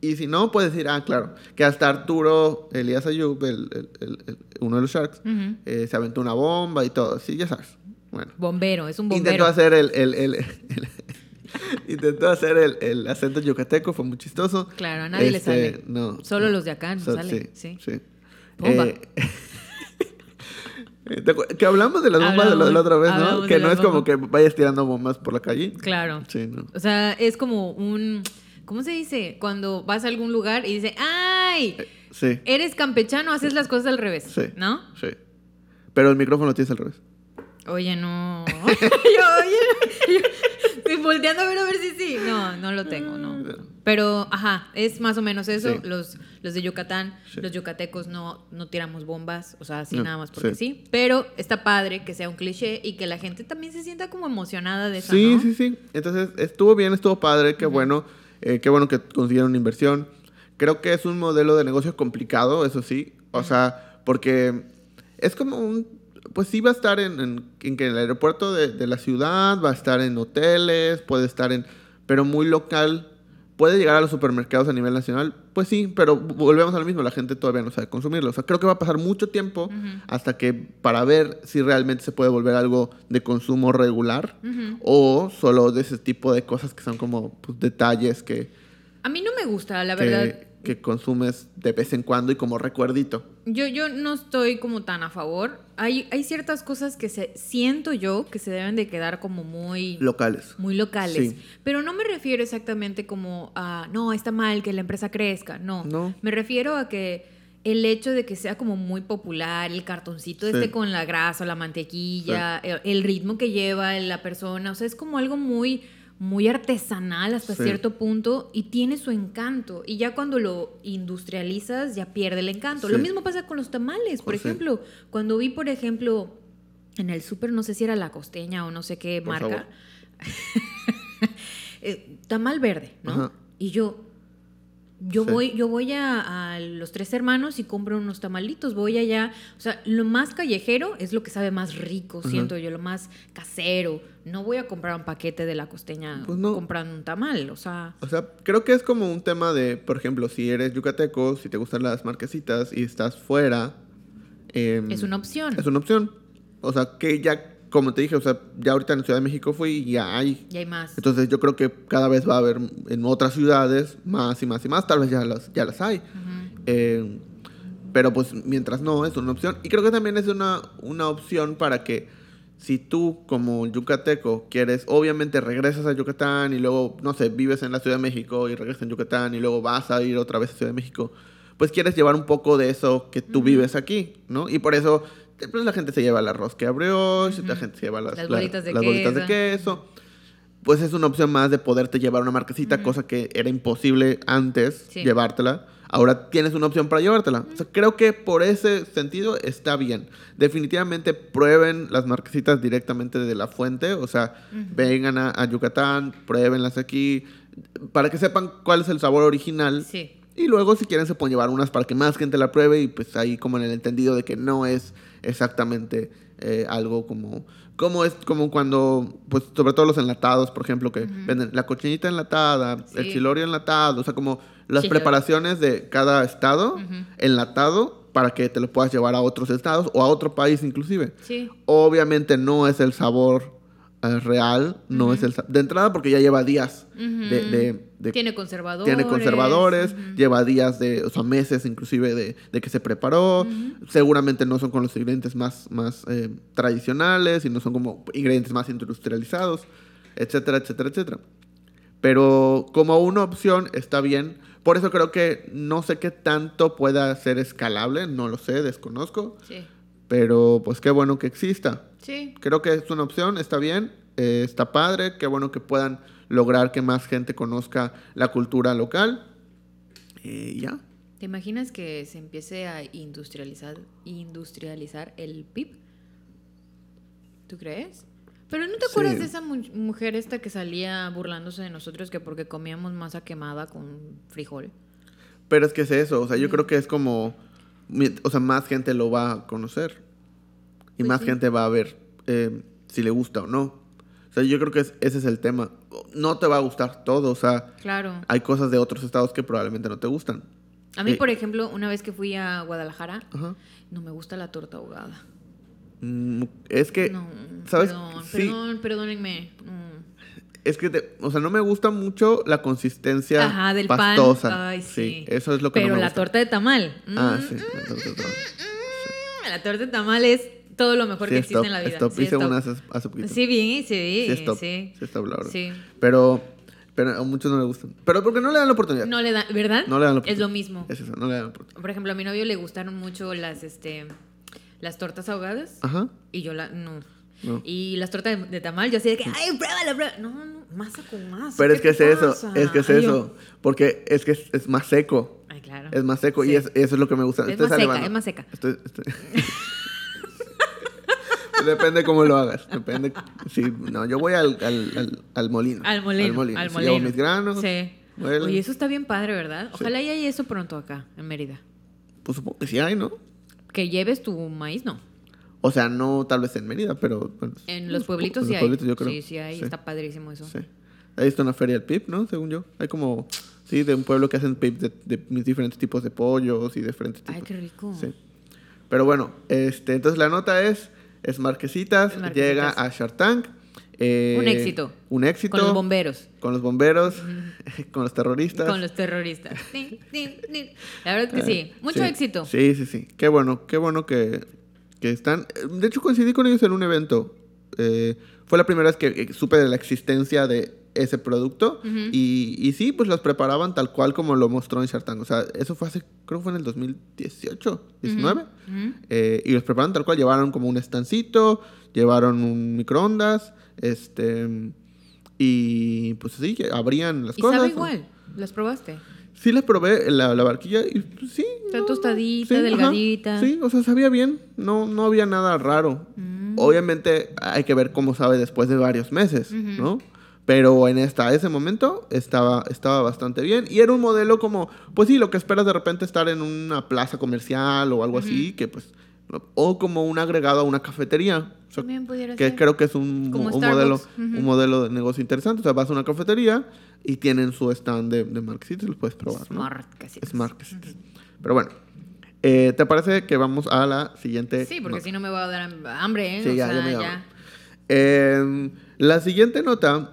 A: Y si no, puedes decir, ah, claro, que hasta Arturo Elías Ayub, el, el- el- el- uno de los Sharks, eh, se aventó una bomba y todo. Sí, ya sabes. Bueno.
C: Bombero, es un bombero. [laughs]
A: Intentó hacer el... intentó hacer el, acento yucateco, fue muy chistoso.
C: Claro, a nadie le
A: Este,
C: sale.
A: No.
C: Solo los de acá no
A: So-
C: sale.
A: Sí,
C: Sí.
A: sí.
C: Bomba.
A: Eh, ¿te [laughs] acuer- que hablamos de las bombas de la, de la
C: Hablamos-
A: otra vez, ¿no? Que no es como que vayas tirando bombas por la calle.
C: Claro.
A: Sí, no.
C: O sea, es como un. ¿Cómo se dice? Cuando vas a algún lugar y dice, ¡ay!
A: Sí,
C: Eres campechano, haces las cosas al revés.
A: sí.
C: ¿No?
A: Sí. Pero el micrófono lo tienes al revés.
C: Oye, no. [laughs] yo, oye, yo- volteando a ver a ver si sí. No, no lo tengo, no. Pero, ajá, es más o menos eso.
A: Sí.
C: Los, los de Yucatán,
A: Sí.
C: los yucatecos no, no tiramos bombas, o sea, así
A: No,
C: nada más porque
A: sí.
C: sí. Pero está padre que sea un cliché y que la gente también se sienta como emocionada de eso,
A: Sí,
C: ¿no?
A: sí, sí. Entonces, estuvo bien, estuvo padre, qué bueno. eh, qué bueno que consiguieron una inversión. Creo que es un modelo de negocio complicado, eso sí. O sea, porque es como un... Pues sí va a estar en, en, en el aeropuerto de, de la ciudad, va a estar en hoteles, puede estar en... Pero muy local. ¿Puede llegar a los supermercados a nivel nacional? Pues sí, pero volvemos a lo mismo, la gente todavía no sabe consumirlo. O sea, creo que va a pasar mucho tiempo hasta que para ver si realmente se puede volver algo de consumo regular o solo de ese tipo de cosas que son como pues, detalles que,
C: A mí no me gusta, la
A: que,
C: verdad.
A: Que consumes de vez en cuando y como recuerdito.
C: Yo, yo no estoy como tan a favor. Hay, hay ciertas cosas que se, siento yo que se deben de quedar como muy,
A: Locales.
C: muy locales.
A: Sí.
C: Pero no me refiero exactamente como a, no, está mal que la empresa crezca. No.
A: No.
C: Me refiero a que el hecho de que sea como muy popular, el cartoncito
A: Sí.
C: este con la grasa, la mantequilla, el, el ritmo que lleva la persona, o sea, es como algo muy muy artesanal hasta
A: Sí.
C: cierto punto y tiene su encanto. Y ya cuando lo industrializas, ya pierde el encanto.
A: Sí.
C: Lo mismo pasa con los tamales, por
A: Sí.
C: ejemplo. Cuando vi, por ejemplo, en el súper, no sé si era la costeña o no sé qué
A: Por
C: marca, [laughs] eh, tamal verde, ¿no?
A: Ajá.
C: Y yo, yo
A: Sí.
C: voy, yo voy a, a los tres hermanos y compro unos tamalitos, voy allá, o sea, lo más callejero es lo que sabe más rico, siento yo, lo más casero. No voy a comprar un paquete de la costeña
A: Pues no.
C: comprando un tamal, o sea,
A: O sea, creo que es como un tema de, por ejemplo, si eres yucateco, si te gustan las marquesitas y estás fuera. em,
C: es una opción.
A: Es una opción. O sea, que ya, como te dije, o sea, ya ahorita en Ciudad de México fui y ya hay.
C: Y hay más.
A: Entonces yo creo que cada vez va a haber en otras ciudades más y más y más. Tal vez ya las, ya las hay.
C: Ujú.
A: Eh, pero pues mientras no, es una opción. Y creo que también es una, una opción para que si tú como yucateco quieres, obviamente regresas a Yucatán y luego, no sé, vives en la Ciudad de México y regresas en Yucatán y luego vas a ir otra vez a Ciudad de México, pues quieres llevar un poco de eso que tú vives aquí, ¿no? Y por eso pues, la gente se lleva la rosca brioche, la
C: Ujú.
A: gente se lleva las,
C: Las
A: la-
C: bolitas de
A: las bolitas de queso. Pues es una opción más de poderte llevar una marquesita, cosa que era imposible antes
C: Sí.
A: llevártela. Ahora tienes una opción para llevártela. O sea, creo que por ese sentido está bien. Definitivamente prueben las marquesitas directamente de la fuente. O sea, vengan a, a Yucatán, pruébenlas aquí, para que sepan cuál es el sabor original.
C: Sí.
A: Y luego, si quieren, se pueden llevar unas para que más gente la pruebe y pues ahí como en el entendido de que no es exactamente eh, algo como... Como es como cuando, pues sobre todo los enlatados, por ejemplo, que venden la cochinita enlatada, el chilorio enlatado, o sea, como las preparaciones de cada estado enlatado para que te lo puedas llevar a otros estados o a otro país inclusive.
C: Sí.
A: Obviamente no es el sabor real, no es el de entrada porque ya lleva días de, de- de-
C: Tiene conservadores.
A: tiene conservadores, lleva días de, o sea, meses inclusive de, de que se preparó. Seguramente no son con los ingredientes más, más eh, tradicionales y no son como ingredientes más industrializados, etcétera, etcétera, etcétera. Pero como una opción está bien. Por eso creo que no sé qué tanto pueda ser escalable, no lo sé, desconozco.
C: Sí.
A: Pero pues qué bueno que exista.
C: Sí.
A: Creo que es una opción, está bien, eh, está padre, qué bueno que puedan lograr que más gente conozca la cultura local. Y ya.
C: ¿Te imaginas que se empiece a industrializar, industrializar el PIB? ¿Tú crees? Pero ¿no te acuerdas de esa mu- mujer esta que salía burlándose de nosotros que porque comíamos masa quemada con frijol?
A: Pero es que es eso, o sea, yo creo que es como, o sea, más gente lo va a conocer. Y
C: Pues
A: más
C: sí.
A: gente va a ver eh, si le gusta o no. O sea, yo creo que es- ese es el tema. No te va a gustar todo, o sea,
C: Claro.
A: hay cosas de otros estados que probablemente no te gustan.
C: A mí,
A: Eh,
C: por ejemplo, una vez que fui a Guadalajara,
A: Ajá.
C: no me gusta la torta ahogada.
A: Mm, Es que,
C: No,
A: ¿sabes?
C: perdón,
A: Sí.
C: perdón, perdónenme. Mm.
A: Es que, te- o sea, no me gusta mucho la consistencia
C: Ajá, del
A: pastosa.
C: pan. Ay, sí.
A: eso es lo que
C: Pero
A: no me
C: la
A: gusta.
C: torta de tamal.
A: Ah,
C: mm,
A: sí. la torta de tamal.
C: mm, La torta de tamal es todo lo mejor
A: Sí,
C: que existe en la vida.
A: es top.
C: Sí,
A: Hice
C: es top.
A: una hace, hace poquito.
C: Sí, bien, sí,
A: Sí, es top.
C: sí.
A: Sí, es top, la verdad.
C: Sí.
A: Pero, pero a muchos no les gustan. Pero porque no le dan la oportunidad.
C: No le dan, ¿verdad?
A: No le dan la
C: Es lo
A: oportunidad.
C: mismo.
A: Es eso, no le dan la oportunidad.
C: Por ejemplo, a mi novio le gustaron mucho las, este, las tortas ahogadas
A: Ajá.
C: y yo la, no.
A: No.
C: Y las tortas de, tamal, yo así de que, ay, pruébala, pruébala. No, no, masa con masa.
A: Pero es
C: ¿qué
A: que es eso, es que es
C: Ay, yo-
A: eso. Porque es que es, es más seco.
C: Ay, claro.
A: Es más seco
C: Sí.
A: y es- eso es lo que me gusta.
C: Es
A: Estoy
C: más seca, es más seca.
A: Estoy- estoy- [laughs] Depende cómo lo hagas. Depende. Sí, no, yo voy al, al, al, al molino.
C: Al molino.
A: Al molino.
C: Al
A: Sí,
C: molino.
A: Llevo mis granos.
C: Sí. Oye, eso está bien padre, ¿verdad?
A: Sí.
C: Ojalá y haya eso pronto acá, en Mérida.
A: Pues supongo que sí hay, ¿no?
C: Que lleves tu maíz, no.
A: O sea, no tal vez en Mérida, pero... bueno,
C: En los
A: pu-
C: pueblitos
A: en
C: sí
A: los
C: hay.
A: pueblitos yo creo.
C: Sí, sí hay. Está padrísimo eso.
A: Sí. Ahí está una feria del PIB, ¿no? Según yo. Hay como... Sí, de un pueblo que hacen PIB de, de mis diferentes tipos de pollos y diferentes tipos.
C: Ay, qué rico.
A: Sí. Pero bueno, este, entonces la nota es, es Marquesitas,
C: Es Marquesitas.
A: llega a Shark Tank. eh,
C: Un éxito.
A: Un éxito.
C: Con los bomberos.
A: Con los bomberos, [laughs] con los terroristas.
C: Con los terroristas. La verdad es que [laughs] sí. Mucho
A: Sí.
C: éxito.
A: Sí, sí, sí. Qué bueno, qué bueno que, que están. De hecho, coincidí con ellos en un evento. Eh, fue la primera vez que, que supe de la existencia de ese producto. y, y sí, pues los preparaban tal cual como lo mostró en Shark Tank. O sea, eso fue hace, creo que fue en el 2018, 19.
C: Ujú.
A: Eh, y los prepararon tal cual. Llevaron como un estancito, llevaron un microondas, este. Y pues sí, abrían las
C: Y
A: cosas.
C: sabe igual. ¿Las probaste?
A: Sí las probé la, la barquilla y pues, sí.
C: Está tostadita, delgadita.
A: Sí, o sea, sabía bien. No, no había nada raro.
C: Mm.
A: Obviamente hay que ver cómo sabe después de varios meses, ¿no? Pero en esta, ese momento estaba, estaba bastante bien. Y era un modelo como, pues sí, lo que esperas de repente estar en una plaza comercial o algo así, que pues... O como un agregado a una cafetería.
C: También pudiera
A: que
C: ser.
A: creo que es un,
C: Como
A: un modelo, un modelo de negocio interesante. O sea, vas a una cafetería y tienen su stand de, de marquesitas y los puedes probar. ¿no?
C: Smart casitas.
A: Smart casitas. Pero bueno, eh, ¿te parece que vamos a la siguiente?
C: Sí, porque si no me va a dar hambre, ¿eh?
A: Sí,
C: o
A: ya,
C: sea,
A: ya me. Eh, la siguiente nota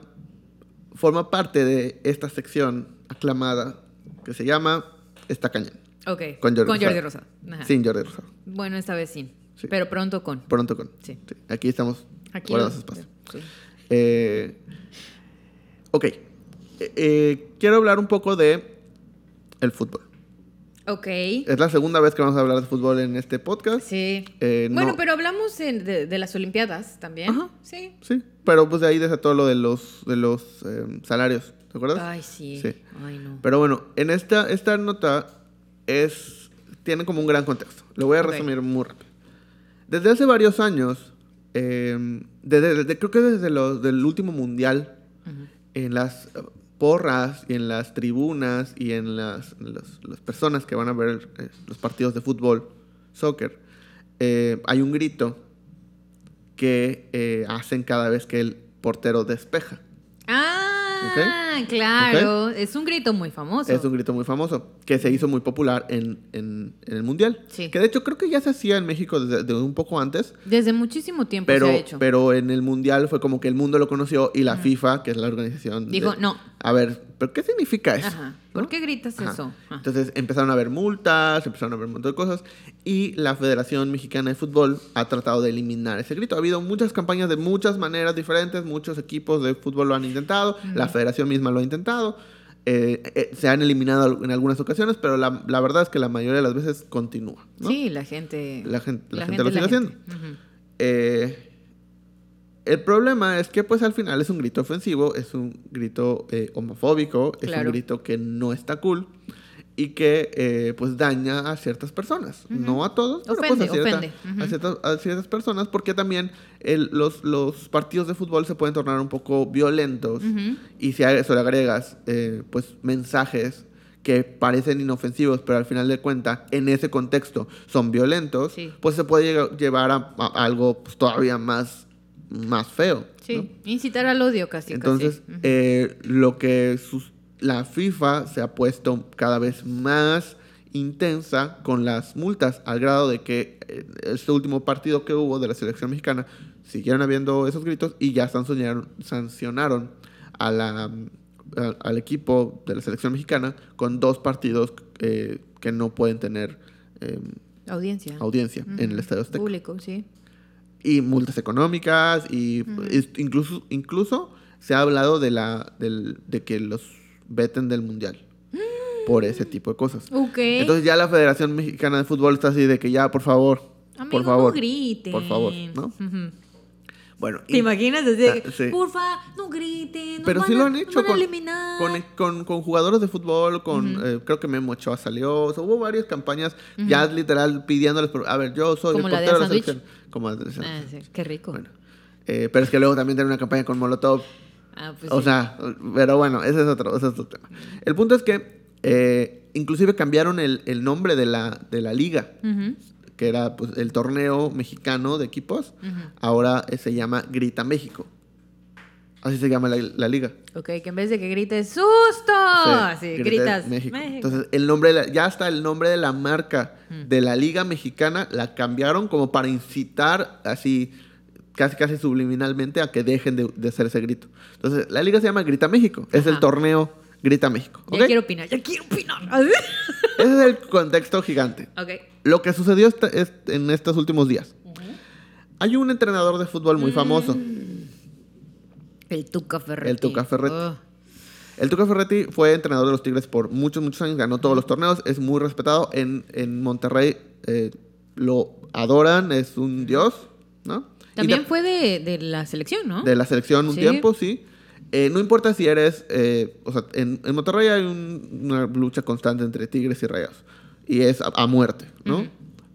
A: forma parte de esta sección aclamada que se llama Está Cañón.
C: Ok.
A: Con Jordi Rosado.
C: Rosado. Ajá.
A: Sin Jordi Rosado.
C: Bueno, esta vez sí.
A: Sí.
C: Pero pronto con.
A: Pronto con.
C: Sí.
A: Aquí estamos.
C: Aquí
A: guardando espacio.
C: sí.
A: Eh, ok. Eh, eh, quiero hablar un poco de el fútbol.
C: Ok.
A: Es la segunda vez que vamos a hablar de fútbol en este podcast.
C: Sí. Bueno,
A: no-
C: pero hablamos en- de, de las Olimpiadas también.
A: Ajá.
C: Sí.
A: Sí, pero pues de ahí desató lo de los, de los salarios, ¿te acuerdas?
C: Ay, sí.
A: Sí.
C: Ay, no.
A: Pero bueno, en esta, esta nota es, tiene como un gran contexto. Lo voy a resumir muy rápido. Desde hace varios años, eh, desde, desde- creo que desde los, del último mundial, en las, porras y en las tribunas y en las, las, las personas que van a ver eh, los partidos de fútbol, soccer, eh, hay un grito que eh, hacen cada vez que el portero despeja.
C: Ah, claro. Es un grito muy famoso.
A: Es un grito muy famoso, que se hizo muy popular en, en- en el Mundial.
C: Sí.
A: Que de hecho creo que ya se hacía en México desde, de un poco antes,
C: Desde muchísimo tiempo
A: pero,
C: se ha hecho.
A: pero en el Mundial fue como que el mundo lo conoció y la FIFA, que es la organización...
C: Dijo,
A: de-
C: no.
A: A ver, ¿pero qué significa eso?
C: Ajá. ¿Por
A: ¿No?
C: qué gritas
A: Ajá.
C: eso? Ajá.
A: Entonces empezaron a haber multas, empezaron a haber un montón de cosas y la Federación Mexicana de Fútbol ha tratado de eliminar ese grito. Ha habido muchas campañas de muchas maneras diferentes, muchos equipos de fútbol lo han intentado, la Federación misma lo ha intentado, eh, eh, se han eliminado en algunas ocasiones, pero la, la verdad es que la mayoría de las veces continúa. ¿no?
C: Sí, la gente.
A: La gen- la
C: la
A: gente lo
C: es la
A: sigue
C: gente. Ujú.
A: Eh, el problema es que pues al final es un grito ofensivo, es un grito eh, homofóbico, es
C: Claro.
A: un grito que no está cool y que eh, pues daña a ciertas personas, no a todos, pero
C: Ofende,
A: pues a, cierta-
C: ofende. Ujú.
A: a ciertas, a ciertas personas porque también el- los, los partidos de fútbol se pueden tornar un poco violentos y si a eso le agregas eh, pues mensajes que parecen inofensivos, pero al final de cuentas, en ese contexto, son violentos,
C: Sí.
A: pues se puede llevar a, a algo pues, todavía más, más feo.
C: Sí,
A: ¿no?
C: incitar al odio casi.
A: Entonces,
C: casi.
A: Eh, lo que sus- la FIFA se ha puesto cada vez más intensa con las multas, al grado de que eh, este último partido que hubo de la selección mexicana siguieron habiendo esos gritos y ya sancionaron, sancionaron a la, a- al equipo de la selección mexicana con dos partidos eh, que no pueden tener eh,
C: Audiencia.
A: audiencia en el Estadio Azteca
C: Público, sí.
A: Y multas económicas y incluso incluso se ha hablado de la del- de que los veten del mundial por ese tipo de cosas. Entonces ya la Federación Mexicana de Fútbol está así de que ya por favor,
C: Amigo,
A: por favor,
C: no griten.
A: por favor, ¿no? Bueno,
C: ¿Te
A: y-
C: imaginas? Así
A: Ah, sí.
C: porfa, no griten. nos
A: pero
C: van
A: sí lo han hecho con,
C: eliminar.
A: con, con- con jugadores de fútbol, con eh, creo que Memo Ochoa salió, o sea, hubo varias campañas ya literal pidiéndoles, a ver, yo soy el
C: de
A: portero de la selección. Como la de
C: Ah, sí, qué rico.
A: Bueno, eh, pero es que luego también tiene una campaña con Molotov
C: Ah, pues
A: o
C: sí.
A: sea, pero bueno, ese es otro, ese es otro tema. El punto es que eh, inclusive cambiaron el, el nombre de la, de la liga,
C: Ujú,
A: que era pues, el torneo mexicano de equipos. Ahora eh, se llama Grita México. Así se llama la, la liga.
C: Ok, que en vez de que grites ¡Susto! Así,
A: Grita
C: gritas
A: México.
C: México.
A: Entonces, el nombre de la- ya hasta el nombre de la marca de la liga mexicana la cambiaron como para incitar así casi casi subliminalmente a que dejen de, de hacer ese grito. Entonces, la liga se llama Grita México. Es el torneo Grita México.
C: Ya
A: ¿ok?
C: quiero opinar, ya quiero opinar. [laughs]
A: Ese es el contexto gigante.
C: ok.
A: Lo que sucedió esta- es- en estos últimos días. Hay un entrenador de fútbol muy famoso.
C: El Tuca Ferretti.
A: El Tuca Ferretti.
C: Oh.
A: El Tuca Ferretti fue entrenador de los Tigres por muchos, muchos años. Ganó todos los torneos. Es muy respetado. En, en Monterrey eh, lo adoran. Es un dios, ¿no?
C: También
A: ta-
C: fue de, de la selección, ¿no?
A: de la selección un
C: Sí.
A: tiempo, sí. Eh, no importa si eres, eh, o sea, en, en Monterrey hay un- una lucha constante entre Tigres y Rayados. Y es a, a muerte, ¿no?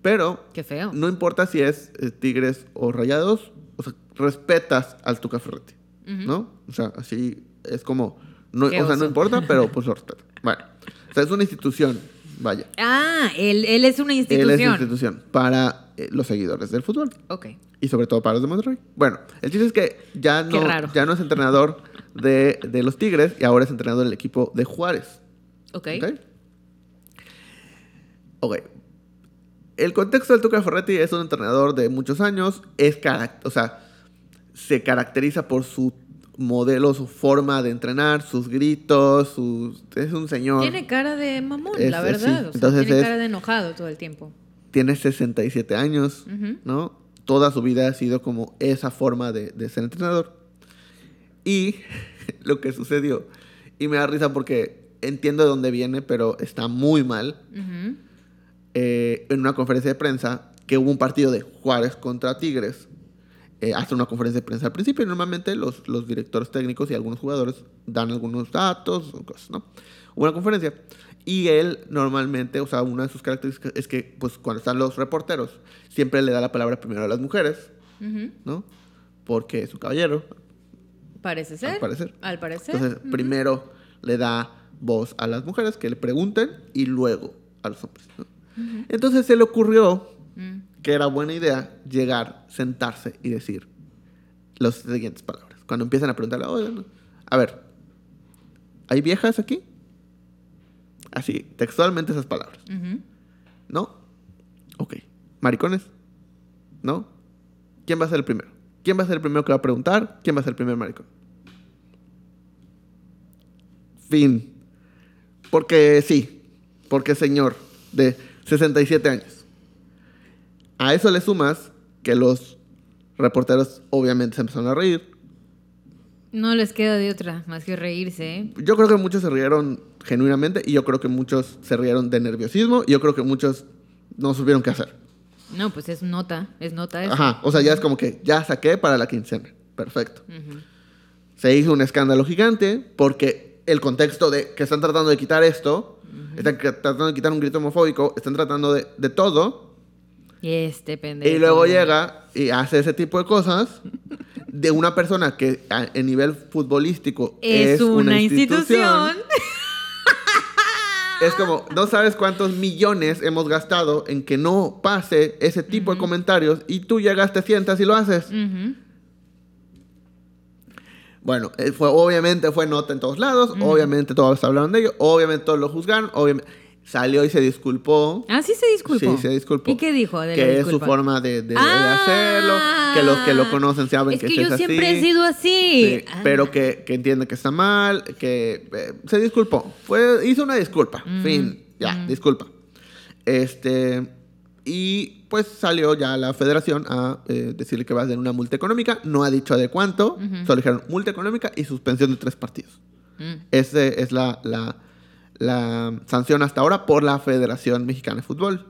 A: Pero
C: Qué feo.
A: no importa si es eh, Tigres o Rayados, o sea, respetas al Tuca Ferretti,
C: Ujú.
A: ¿no? O sea, así es como, no, o sea, no importa, pero pues lo respeta. Bueno, o sea, es una institución, vaya.
C: Ah, él, él es una
A: Él
C: institución.
A: es institución para los seguidores del fútbol
C: Ok.
A: y sobre todo para los de Monterrey. Bueno, el chiste es que ya no, ya no es entrenador de, de los Tigres y ahora es entrenador del equipo de Juárez.
C: Ok.
A: ¿Ok? Ok. El contexto del Tuca Ferretti es un entrenador de muchos años, es o sea, se caracteriza por su modelo, su forma de entrenar, sus gritos, sus, es un señor.
C: Tiene cara de mamón,
A: Es-
C: la verdad.
A: sí.
C: O sea,
A: Entonces
C: tiene
A: es-
C: cara de enojado todo el tiempo.
A: tiene 67 años,
C: Ujú.
A: ¿no? Toda su vida ha sido como esa forma de, de ser entrenador. Y [laughs] lo que sucedió, y me da risa porque entiendo de dónde viene, pero está muy mal,
C: Ujú.
A: eh, en una conferencia de prensa, que hubo un partido de Juárez contra Tigres. Eh, hace una conferencia de prensa al principio y normalmente los, los directores técnicos y algunos jugadores dan algunos datos o cosas, ¿no? Hubo una conferencia y él normalmente, o sea, una de sus características es que, pues, cuando están los reporteros, siempre le da la palabra primero a las mujeres,
C: Ujú.
A: ¿no? Porque es un caballero,
C: Parece ser.
A: parecer.
C: Al parecer.
A: Entonces, primero le da voz a las mujeres que le pregunten y luego a los hombres. ¿no? Entonces se le ocurrió
C: Mm.
A: que era buena idea llegar, sentarse y decir las siguientes palabras. Cuando empiezan a preguntarle, "Oye, no, a ver, ¿hay viejas aquí? Así, textualmente esas palabras. ¿No? Ok. ¿Maricones? ¿No? ¿Quién va a ser el primero? ¿Quién va a ser el primero que va a preguntar? ¿Quién va a ser el primer maricón? Fin. Porque sí. Porque señor de 67 años. A eso le sumas que los reporteros obviamente se empezaron a reír.
C: No les queda de otra más que reírse, ¿eh?
A: Yo creo que muchos se rieron genuinamente y yo creo que muchos se rieron de nerviosismo y yo creo que muchos no supieron qué hacer.
C: No, pues es nota, es nota eso.
A: Ajá, o sea, ya es como que ya saqué para la quincena. Perfecto.
C: Ujú.
A: Se hizo un escándalo gigante porque el contexto de que están tratando de quitar esto, están que- tratando de quitar un grito homofóbico, están tratando de, de todo,
C: Y este pendejo.
A: y luego llega y hace ese tipo de cosas de una persona que a, en nivel futbolístico
C: Es, una, institución. [laughs]
A: Es como, no sabes cuántos millones hemos gastado en que no pase ese tipo de comentarios y tú llegas, te sientas y lo haces. Bueno, eh, fue, obviamente fue nota en todos lados, obviamente todos hablaron de ello, obviamente todos lo juzgaron, obviamente salió y se disculpó.
C: Ah, sí se disculpó.
A: Sí, se disculpó.
C: ¿Y qué dijo de la
A: que es su forma de, de- de
C: Ah.
A: hacerlo, que los que lo conocen saben
C: es
A: que,
C: que, yo
A: es
C: siempre
A: así.
C: he sido así.
A: Sí,
C: Ah.
A: pero que, que entiende que está mal, que eh, se disculpó. Fue, hizo una disculpa. Fin. Ya, disculpa. Este. Y pues salió ya la federación a eh, decirle que va a hacer una multa económica. No ha dicho de cuánto. Solo dijeron multa económica y suspensión de tres partidos.
C: Mm.
A: Esa es la, la, la sanción hasta ahora por la Federación Mexicana de Fútbol.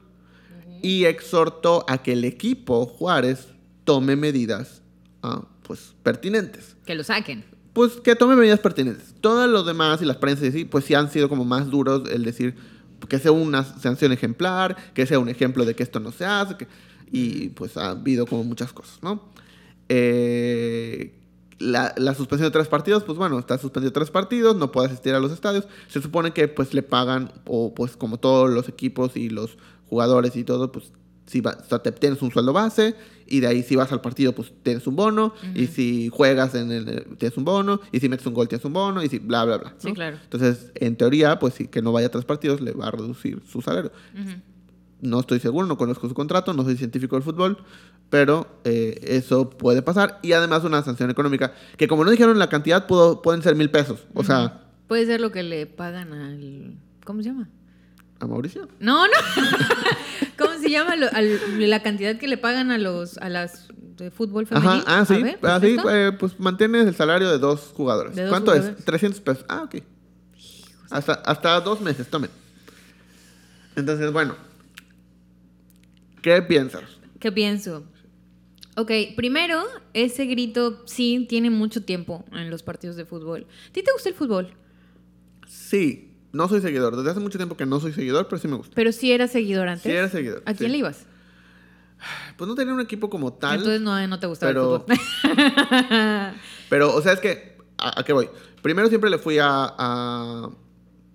A: Y exhortó a que el equipo Juárez tome medidas ah, pues, pertinentes.
C: Que lo saquen.
A: Pues que tome medidas pertinentes. Todos los demás y las prensas y pues sí han sido como más duros el decir que sea una sanción ejemplar, que sea un ejemplo de que esto no se hace, que- y pues ha habido como muchas cosas, ¿no? Eh, la, la suspensión de tres partidos, pues bueno, está suspendido tres partidos, no puede asistir a los estadios. Se supone que pues le pagan, o pues como todos los equipos y los jugadores y todo, pues si va- o sea, te tienes un sueldo base y de ahí si vas al partido pues tienes un bono y si juegas en el tienes un bono y si metes un gol tienes un bono y si bla bla bla.
C: Sí, claro.
A: Entonces, en teoría, pues sí, que no vaya a tres partidos le va a reducir su salario. No estoy seguro, no conozco su contrato, no soy científico del fútbol, pero eh, eso puede pasar. Y además una sanción económica, que como no dijeron la cantidad, pudo- pueden ser mil pesos. O sea,
C: Puede ser lo que le pagan al. ¿Cómo se llama?
A: a Mauricio.
C: No, no. [laughs] ¿Cómo se llama lo- al- la cantidad que le pagan a los a las de fútbol femenil?
A: Ajá, ah, sí,
C: ver,
A: ah, sí, eh, pues mantienes el salario de dos jugadores.
C: De dos
A: ¿Cuánto
C: jugadores.
A: es? 300 pesos. Ah, ok. Hasta, hasta dos meses, tomen. Entonces, bueno. ¿Qué piensas?
C: ¿Qué pienso? Ok, primero, ese grito sí tiene mucho tiempo en los partidos de fútbol. ¿A ti te gusta el fútbol?
A: Sí, no soy seguidor. Desde hace mucho tiempo que no soy seguidor, pero sí me gusta.
C: Pero sí eras seguidor antes.
A: Sí era seguidor,
C: ¿A quién
A: sí.
C: le ibas?
A: Pues no tenía un equipo como tal.
C: Entonces no, no te gustaba
A: pero-
C: el fútbol. [laughs]
A: Pero, o sea, es que. ¿A, a qué voy? Primero siempre le fui a, a-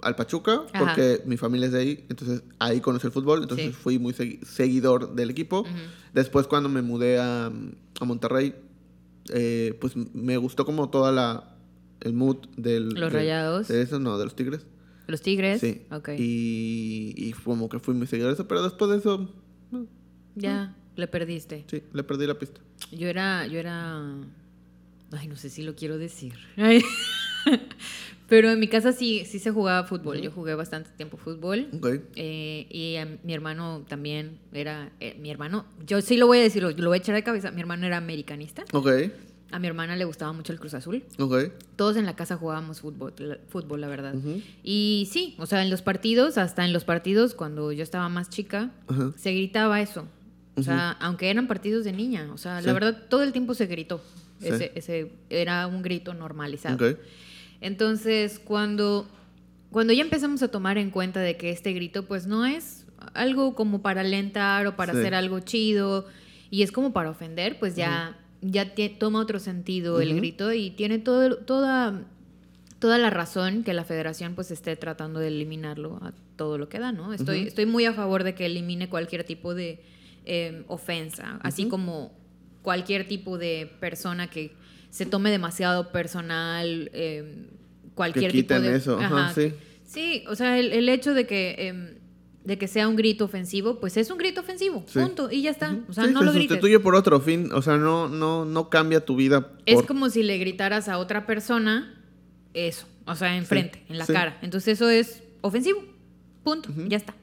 A: al Pachuca,
C: Ajá.
A: porque mi familia es de ahí. Entonces ahí conocí el fútbol. Entonces
C: Sí.
A: fui muy segui- seguidor del equipo. Después, cuando me mudé a, a Monterrey, eh, pues me gustó como toda la. El mood del.
C: Los
A: de-
C: Rayados.
A: De eso, no, de los Tigres.
C: ¿Los Tigres?
A: Sí.
C: Ok.
A: Y, y como que fui muy seguidor de eso, pero después de eso. no,
C: Ya, le perdiste.
A: sí, le perdí la pista.
C: Yo era, yo era, ay, no sé si lo quiero decir. Ay. [laughs] Pero en mi casa sí, sí se jugaba fútbol. Yo jugué bastante tiempo fútbol.
A: Ok.
C: Eh, y a mi hermano también era, eh, mi hermano, yo sí lo voy a decir, lo, lo voy a echar de cabeza. Mi hermano era americanista.
A: Ok.
C: A mi hermana le gustaba mucho el Cruz Azul.
A: Ok.
C: Todos en la casa jugábamos fútbol, la- fútbol la verdad. Y sí, o sea, en los partidos, hasta en los partidos, cuando yo estaba más chica, se gritaba eso. O sea, aunque eran partidos de niña, o sea,
A: Sí.
C: la verdad, todo el tiempo se gritó.
A: Sí.
C: Ese, ese era un grito normalizado.
A: Ok.
C: Entonces, cuando, cuando ya empezamos a tomar en cuenta de que este grito, pues no es algo como para alentar o para
A: Sí.
C: hacer algo chido y es como para ofender, pues ya, ya toma otro sentido el grito y tiene todo, toda, toda la razón que la federación pues esté tratando de eliminarlo a todo lo que da, ¿no? Estoy, estoy muy a favor de que elimine cualquier tipo de eh, ofensa, así como cualquier tipo de persona que se tome demasiado personal, eh, cualquier
A: Que
C: tipo
A: quiten
C: de...
A: eso, ajá, sí.
C: Sí, o sea, el, el hecho de que, em, de que sea un grito ofensivo, pues es un grito ofensivo,
A: Sí.
C: punto, y ya está. O sea,
A: Sí,
C: no
A: se
C: lo grites.
A: sustituye por otro fin, o sea, no, no, no cambia tu vida.
C: Es como si le gritaras a otra persona eso, o sea, enfrente, en la cara. Entonces eso es ofensivo. Punto, ya está.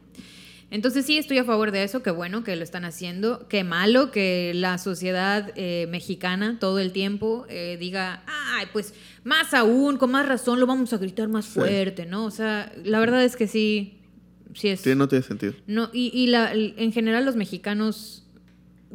C: Entonces sí estoy a favor de eso, qué bueno que lo están haciendo, qué malo que la sociedad eh, mexicana todo el tiempo eh, diga, ay, pues más aún, con más razón lo vamos a gritar más
A: Sí.
C: fuerte, ¿no? O sea, la verdad es que sí, sí es...
A: Sí, no tiene sentido.
C: No, y, y la, en general los mexicanos,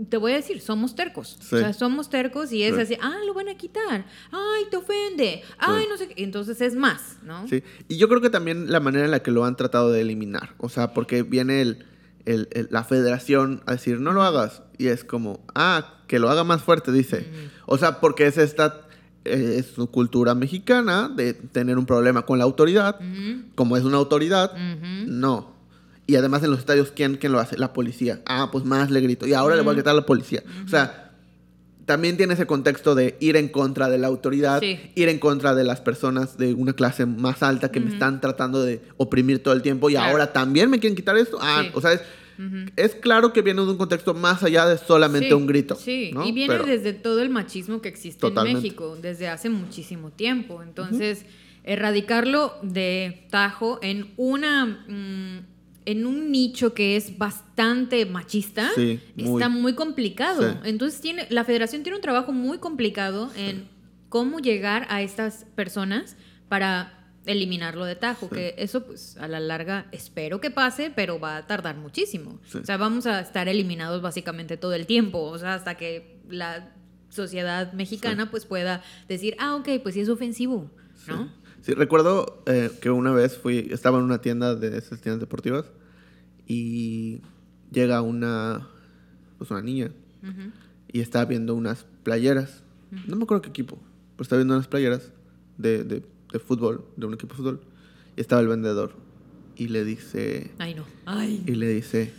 C: te voy a decir, somos tercos.
A: Sí.
C: O sea, somos tercos y es
A: Sí.
C: así, ah, lo van a quitar, ay, te ofende, ay,
A: Sí.
C: no sé qué. Entonces es más, ¿no?
A: Sí. Y yo creo que también la manera en la que lo han tratado de eliminar. O sea, porque viene el, el- el- la federación a decir, no lo hagas. Y es como, ah, que lo haga más fuerte, dice. O sea, porque es esta eh, es su cultura mexicana de tener un problema con la autoridad. Como es una autoridad, no. Y además en los estadios, ¿quién, quién lo hace? La policía. Ah, pues más le grito. Y ahora le voy a gritar a la policía. O sea, también tiene ese contexto de ir en contra de la autoridad,
C: Sí.
A: ir en contra de las personas de una clase más alta que me están tratando de oprimir todo el tiempo y
C: Claro.
A: ahora también me quieren quitar esto. Ah,
C: Sí.
A: o sea, es, es claro que viene de un contexto más allá de solamente
C: Sí,
A: un grito.
C: Sí,
A: ¿no?
C: y viene
A: Pero-
C: desde todo el machismo que existe
A: Totalmente.
C: en México, desde hace muchísimo tiempo. Entonces, erradicarlo de tajo en una mm, en un nicho que es bastante machista
A: Sí, muy.
C: está muy complicado.
A: Sí.
C: Entonces tiene la Federación tiene un trabajo muy complicado en cómo llegar a estas personas para eliminarlo de tajo, que eso pues a la larga espero que pase, pero va a tardar muchísimo. O sea, vamos a estar eliminados básicamente todo el tiempo, o sea, hasta que la sociedad mexicana pues pueda decir, ah, ok, pues sí es ofensivo, ¿no?
A: Sí, recuerdo eh, que una vez fui, estaba en una tienda de esas tiendas deportivas y llega una, pues una niña y estaba viendo unas playeras. No me acuerdo qué equipo, pero estaba viendo unas playeras de, de, de fútbol, de un equipo de fútbol. Y estaba el vendedor y le dice,
C: Ay, no. Ay.
A: y le dice,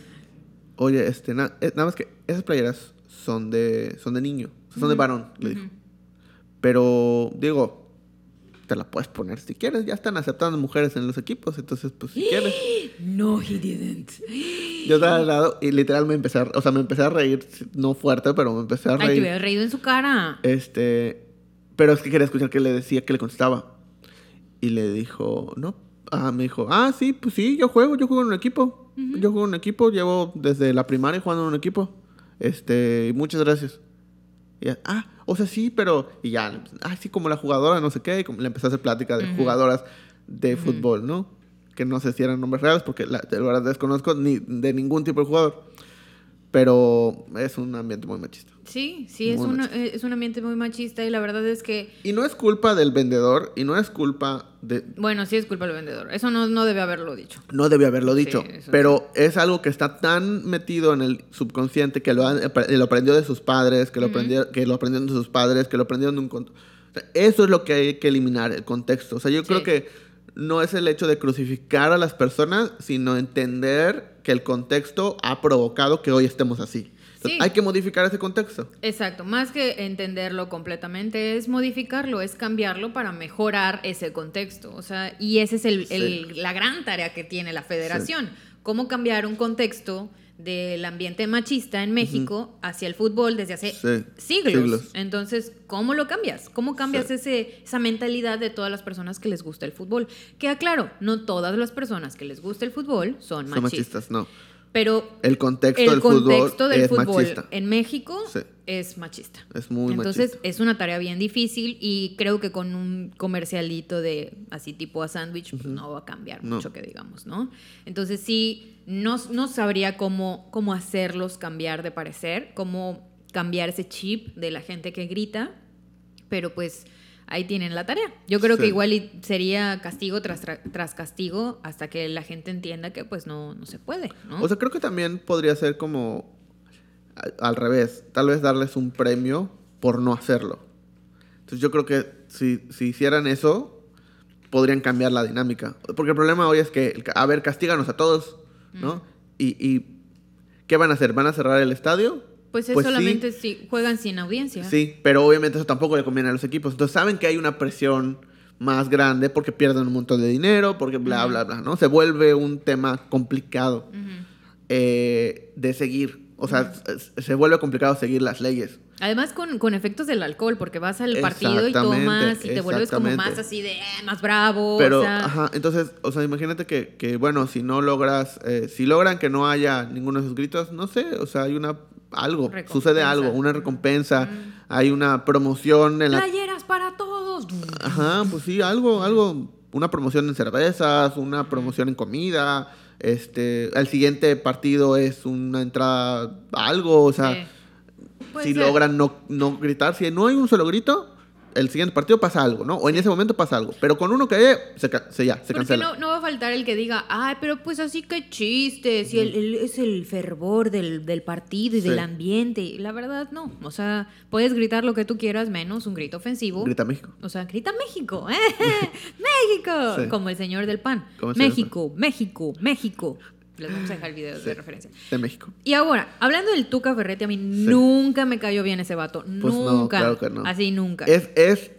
A: oye, este, na- eh, nada más que esas playeras son de, son de niño, o sea, son de varón, le dijo. Pero digo, te la puedes poner si quieres. Ya están aceptando mujeres en los equipos, entonces pues si quieres. [gasps]
C: No, he didn't.
A: Yo estaba al lado y literal me empecé a, o sea, me empecé a reír, no fuerte, pero me empecé a
C: Ay, te
A: reír.
C: hubiera reído en su cara.
A: Este, pero es que quería escuchar que le decía, que le contestaba. Y le dijo, no, ah, me dijo, ah, sí, pues sí, yo juego, yo juego en un equipo. Yo juego en un equipo, llevo desde la primaria jugando en un equipo. Este, y muchas gracias. Y ya, ah, o sea, sí, pero. Y ya, ah, sí, como la jugadora, no sé qué. Y como le empecé a hacer plática de jugadoras de fútbol, ¿no? Que no sé si eran nombres reales, porque la, de verdad desconozco ni de ningún tipo de jugador. Pero es un ambiente muy machista.
C: Sí, sí, es, una- eh, es un ambiente muy machista y la verdad es que,
A: Y no es culpa del vendedor, y no es culpa de.
C: bueno, sí es culpa del vendedor. Eso no, no debe haberlo dicho.
A: No debía haberlo dicho, pero es algo que está tan metido en el subconsciente que lo, han- lo aprendió de sus padres, que lo, aprendió, que lo aprendieron de sus padres, que lo aprendieron de un... cont- o sea, eso es lo que hay que eliminar, el contexto. O sea, yo creo que no es el hecho de crucificar a las personas, sino entender que el contexto ha provocado que hoy estemos así. Entonces,
C: Sí.
A: Hay que modificar ese contexto.
C: Exacto, más que entenderlo completamente, es modificarlo, es cambiarlo para mejorar ese contexto. O sea, y esa es el- el- la gran tarea que tiene la federación. Cómo cambiar un contexto del ambiente machista en México hacia el fútbol desde hace
A: Sí,
C: siglos.
A: siglos.
C: Entonces, ¿cómo lo cambias? ¿Cómo cambias
A: Sí.
C: ese, esa mentalidad de todas las personas que les gusta el fútbol? Queda claro, no todas las personas que les gusta el fútbol son
A: Son
C: machistas.
A: machistas, no.
C: Pero
A: El contexto
C: el
A: del
C: contexto
A: fútbol
C: del
A: es
C: fútbol
A: machista.
C: en México
A: Sí.
C: es machista.
A: Es muy
C: Entonces
A: machista.
C: es una tarea bien difícil y creo que con un comercialito de así tipo a sándwich pues, no va a cambiar
A: No.
C: mucho que digamos, ¿no? Entonces sí, no, no sabría cómo, cómo hacerlos cambiar de parecer, cómo cambiar ese chip de la gente que grita, pero pues ahí tienen la tarea. Yo creo que
A: Sí.
C: igual y sería castigo tras, tra- tras castigo hasta que la gente entienda que pues no, no se puede, ¿no?
A: O sea, creo que también podría ser como al revés. Tal vez darles un premio por no hacerlo. Entonces yo creo que si, si hicieran eso, podrían cambiar la dinámica. Porque el problema hoy es que, a ver, castíganos a todos, ¿no? Y, y ¿qué van a hacer? ¿Van a cerrar el estadio?
C: Pues es
A: Pues sí.
C: solamente si juegan sin audiencia.
A: Sí, pero obviamente eso tampoco le conviene a los equipos. Entonces saben que hay una presión más grande porque pierden un montón de dinero, porque bla, bla, bla, ¿no? Se vuelve un tema complicado eh, de seguir. O sea, se- se vuelve complicado seguir las leyes.
C: Además con, con efectos del alcohol, porque vas al partido y tomas y te vuelves como más así de eh, más bravo.
A: Pero,
C: o sea,
A: ajá, entonces, o sea, imagínate que, que, bueno, si no logras, eh, si logran que no haya ninguno de esos gritos, no sé, o sea, hay una, algo,
C: Recompensa.
A: sucede algo, una recompensa, hay una promoción en la...
C: playeras para todos.
A: Ajá, pues sí, algo, algo, una promoción en cervezas, una promoción en comida, este, el siguiente partido es una entrada a algo, o sea,
C: Sí.
A: Si
C: ser.
A: logran no, no gritar, si no hay un solo grito, el siguiente partido pasa algo, ¿no? O en ese momento pasa algo, pero con uno que haya, se, se ya, se
C: Porque
A: cancela.
C: no, no va a faltar el que diga, ay, pero pues así que chiste, si el, el- es el fervor del, del partido y
A: Sí.
C: del ambiente. Y La verdad, no. O sea, puedes gritar lo que tú quieras, menos un grito ofensivo.
A: Grita México.
C: O sea, grita México, ¡eh! [laughs] ¡México!
A: Sí.
C: Como el señor del pan. México, México, México. Les vamos a dejar videos de
A: Sí.
C: referencia.
A: De México.
C: Y ahora, hablando del Tuca Ferretti, a mí nunca me cayó bien ese vato.
A: Pues no,
C: nunca.
A: claro que no.
C: Así nunca.
A: Es, es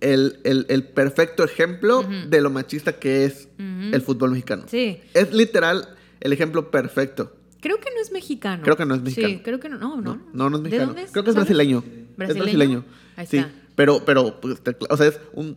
A: el, el- el perfecto ejemplo de lo machista que es el fútbol mexicano.
C: Sí.
A: Es literal el ejemplo perfecto.
C: Creo que no es mexicano.
A: Creo que no es mexicano.
C: Sí, creo que no. No, no.
A: No, no, no es
C: ¿De
A: mexicano.
C: dónde es?
A: Creo que es brasileño.
C: ¿Brasileño?
A: Es brasileño.
C: Ahí
A: sí,
C: está.
A: pero, pero, pues, o sea, es un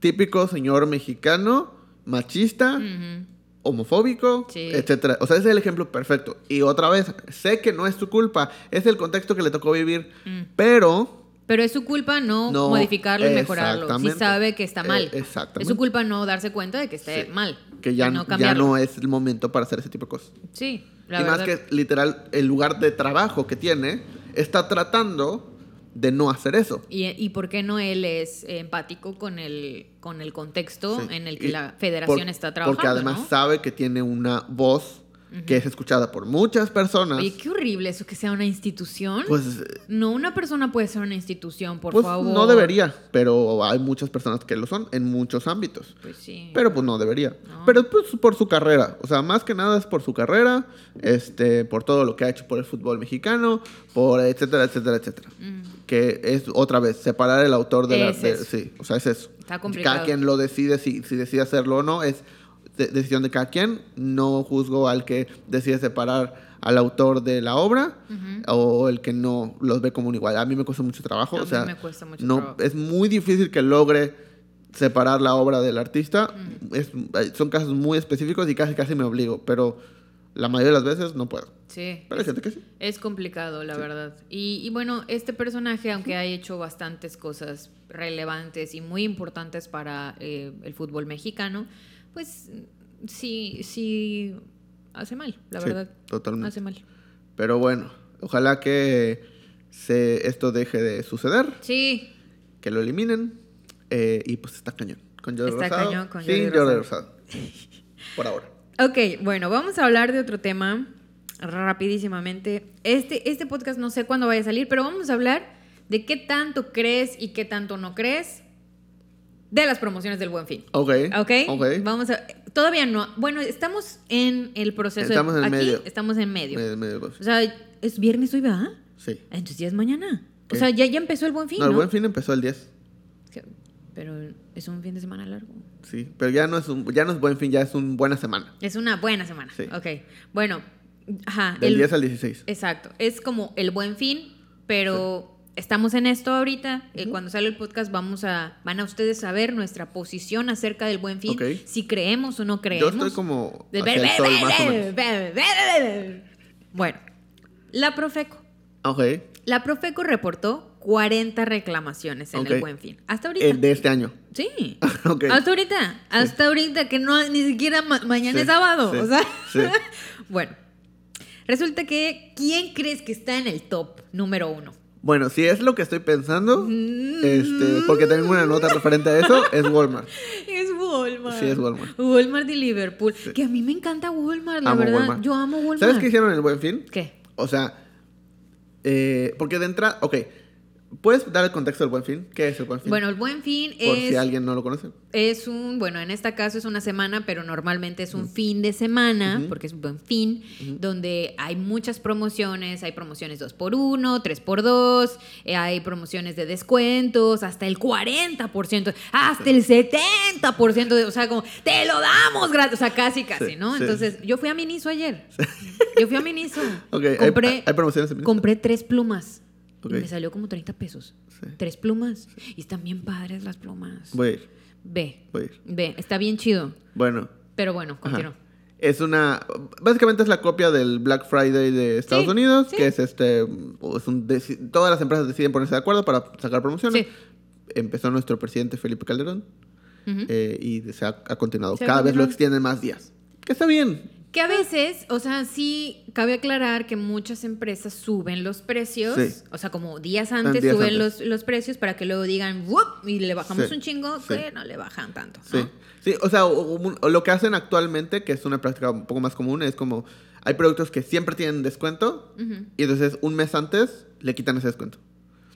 A: típico señor mexicano, machista,
C: Ujú.
A: Homofóbico,
C: Sí.
A: etcétera. O sea, ese es el ejemplo perfecto. Y otra vez, sé que no es tu culpa, es el contexto que le tocó vivir,
C: Mm.
A: pero
C: Pero es su culpa no,
A: No,
C: modificarlo y mejorarlo. Si sabe que está mal.
A: Eh, exactamente.
C: Es su culpa no darse cuenta de que esté
A: Sí.
C: mal.
A: que ya no, ya no es el momento para hacer ese tipo de cosas.
C: Sí, la
A: y
C: verdad.
A: más que literal, el lugar de trabajo que tiene está tratando de no hacer eso.
C: ¿Y, y por qué no él es empático con el, con el contexto
A: Sí.
C: en el que
A: Y
C: la federación
A: por-
C: está trabajando?
A: Porque además
C: ¿no?
A: sabe que tiene una voz que es escuchada por muchas personas.
C: Oye, qué horrible eso que sea una institución.
A: Pues,
C: no, una persona puede ser una institución, por
A: pues
C: favor.
A: no debería, pero hay muchas personas que lo son en muchos ámbitos.
C: Pues sí.
A: Pero pues no debería.
C: No.
A: Pero pues por su carrera. O sea, más que nada es por su carrera, este, por todo lo que ha hecho por el fútbol mexicano, por etcétera, etcétera, etcétera. Que es otra vez, separar el autor de la. De- sí, o sea, es eso.
C: Está complicado.
A: Cada quien lo decide si, si decide hacerlo o no. Es de- decisión de cada quien. No juzgo al que decide separar al autor de la obra o el que no los ve como un igual. A mí me cuesta mucho trabajo.
C: A
A: o
C: mí
A: sea,
C: me cuesta mucho
A: no,
C: trabajo.
A: es muy difícil que logre separar la obra del artista. Es- son casos muy específicos y casi casi me obligo, pero la mayoría de las veces no puedo.
C: Sí.
A: Pero hay gente que sí.
C: Es complicado, la verdad. Y, y bueno, este personaje, aunque ha hecho bastantes cosas relevantes y muy importantes para eh, el fútbol mexicano, pues sí, sí hace mal, la
A: Sí,
C: verdad.
A: totalmente.
C: Hace mal.
A: Pero bueno, ojalá que se, esto deje de suceder,
C: Sí,
A: que lo eliminen eh, y pues está cañón. Con Jordi
C: Está
A: Rosado.
C: cañón con
A: sin
C: Jordi. Rosado.
A: Por ahora. [laughs]
C: Ok, bueno, vamos a hablar de otro tema rapidísimamente. Este, este podcast no sé cuándo vaya a salir, pero vamos a hablar de qué tanto crees y qué tanto no crees de las promociones del Buen Fin.
A: Ok.
C: ¿Ok?
A: Ok.
C: Vamos a... Todavía no. Bueno, estamos en el proceso. de-
A: Estamos en
C: aquí
A: medio.
C: Estamos en medio.
A: Medio- medio cosa.
C: O sea, es viernes hoy, ¿verdad?
A: Sí.
C: Entonces ya es mañana.
A: ¿Qué?
C: O sea, ya, ya empezó el Buen Fin,
A: no,
C: ¿no?
A: el buen fin empezó el 10.
C: Que- Pero es un fin de semana largo.
A: Sí. Pero ya no es un, ya no es buen fin, ya es una buena semana.
C: Es una buena semana.
A: Sí.
C: Ok. Bueno, ajá.
A: Del
C: el-
A: 10 al 16.
C: Exacto. Es como el buen fin, pero estamos en esto ahorita. Eh, cuando sale el podcast vamos a, van a ustedes saber nuestra posición acerca del buen fin, si creemos o no
A: Yo
C: creemos.
A: estoy como.
C: Bueno, la Profeco.
A: Ok.
C: La Profeco reportó 40 reclamaciones en el buen fin. Hasta ahorita.
A: El de este año.
C: Sí. [laughs]
A: Ok.
C: Hasta ahorita. Hasta ahorita, que no ni siquiera ma- mañana
A: Sí,
C: es sábado.
A: sí,
C: o sea. [laughs] bueno. Resulta que, ¿quién crees que está en el top número uno?
A: Bueno, si es lo que estoy pensando, este, porque tengo una nota referente a eso, es Walmart. [laughs]
C: Es Walmart.
A: Sí, es Walmart.
C: Walmart de Liverpool. Que a mí me encanta Walmart, la
A: Amo
C: verdad.
A: Walmart.
C: Yo amo Walmart.
A: ¿Sabes qué hicieron en el Buen Fin?
C: ¿Qué?
A: O sea, eh, porque de entrada, ok, ¿Puedes dar el contexto del buen fin? ¿Qué es el buen fin?
C: Bueno, el buen fin
A: Por
C: es,
A: si alguien no lo conoce.
C: es un, bueno, en este caso es una semana, pero normalmente es un fin de semana, porque es un buen fin, donde hay muchas promociones, hay promociones 2x1, 3x2, eh, hay promociones de descuentos, hasta el 40%, hasta el 70%, de, o sea, como, te lo damos gratis, o sea, casi, casi,
A: Sí,
C: ¿no?
A: sí.
C: Entonces, yo fui a Miniso ayer. [laughs] Yo fui a Miniso.
A: Ok, ¿hay-
C: compré,
A: hay promociones en Miniso?
C: Compré tres plumas. Me salió como 30 pesos.
A: Sí.
C: Tres plumas. Y están bien padres las plumas.
A: Voy a ir,
C: Ve,
A: voy a ir.
C: ve, está bien chido.
A: Bueno,
C: Pero bueno, continúa.
A: Es una. Básicamente es la copia del Black Friday de Estados
C: Sí,
A: Unidos,
C: sí.
A: que es este. Es un deci- todas las empresas deciden ponerse de acuerdo para sacar promociones.
C: Sí.
A: Empezó nuestro presidente Felipe Calderón eh, y se ha, ha continuado.
C: Se
A: Cada vez lo extienden más días. Que está bien.
C: Que a veces, o sea, sí cabe aclarar que muchas empresas suben los precios,
A: Sí.
C: o sea, como días antes
A: días
C: suben
A: antes.
C: Los, los precios para que luego digan, ¡wup! y le bajamos
A: Sí,
C: un chingo,
A: sí.
C: que no le bajan tanto.
A: Sí.
C: ¿no?
A: Sí, o sea, o- o- o lo que hacen actualmente, que es una práctica un poco más común, es como. Hay productos que siempre tienen descuento y entonces un mes antes le quitan ese descuento.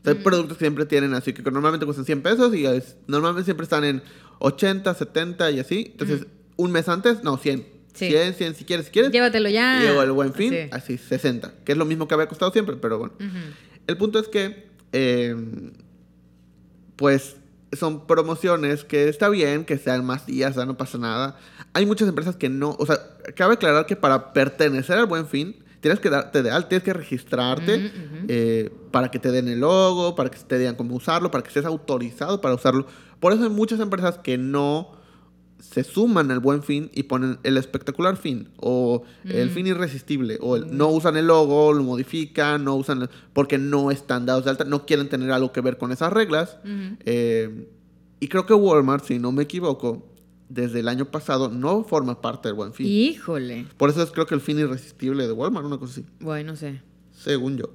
A: O sea, hay productos que siempre tienen así, que normalmente cuestan 100 pesos y es- normalmente siempre están en 80, 70 y así. Entonces, un mes antes, no, 100.
C: Sí.
A: 100, 100 si quieres, si quieres.
C: Llévatelo ya.
A: Y luego el buen fin,
C: Sí.
A: así, 60. Que es lo mismo que había costado siempre, pero bueno. El punto es que, eh, pues, son promociones que está bien que sean más días, sea, no pasa nada. Hay muchas empresas que no, o sea, cabe aclarar que para pertenecer al buen fin, tienes que darte de alta, tienes que registrarte eh, para que te den el logo, para que te digan cómo usarlo, para que estés autorizado para usarlo. Por eso hay muchas empresas que no se suman al buen fin y ponen el espectacular fin o el
C: Mm.
A: fin irresistible o el- no usan el logo, lo modifican, no usan el- porque no están dados de alta, no quieren tener algo que ver con esas reglas. Eh, y creo que Walmart, si no me equivoco, desde el año pasado no forma parte del buen fin.
C: Híjole.
A: Por eso es creo que el fin irresistible de Walmart, una cosa así,
C: Bueno, no sé.
A: según yo.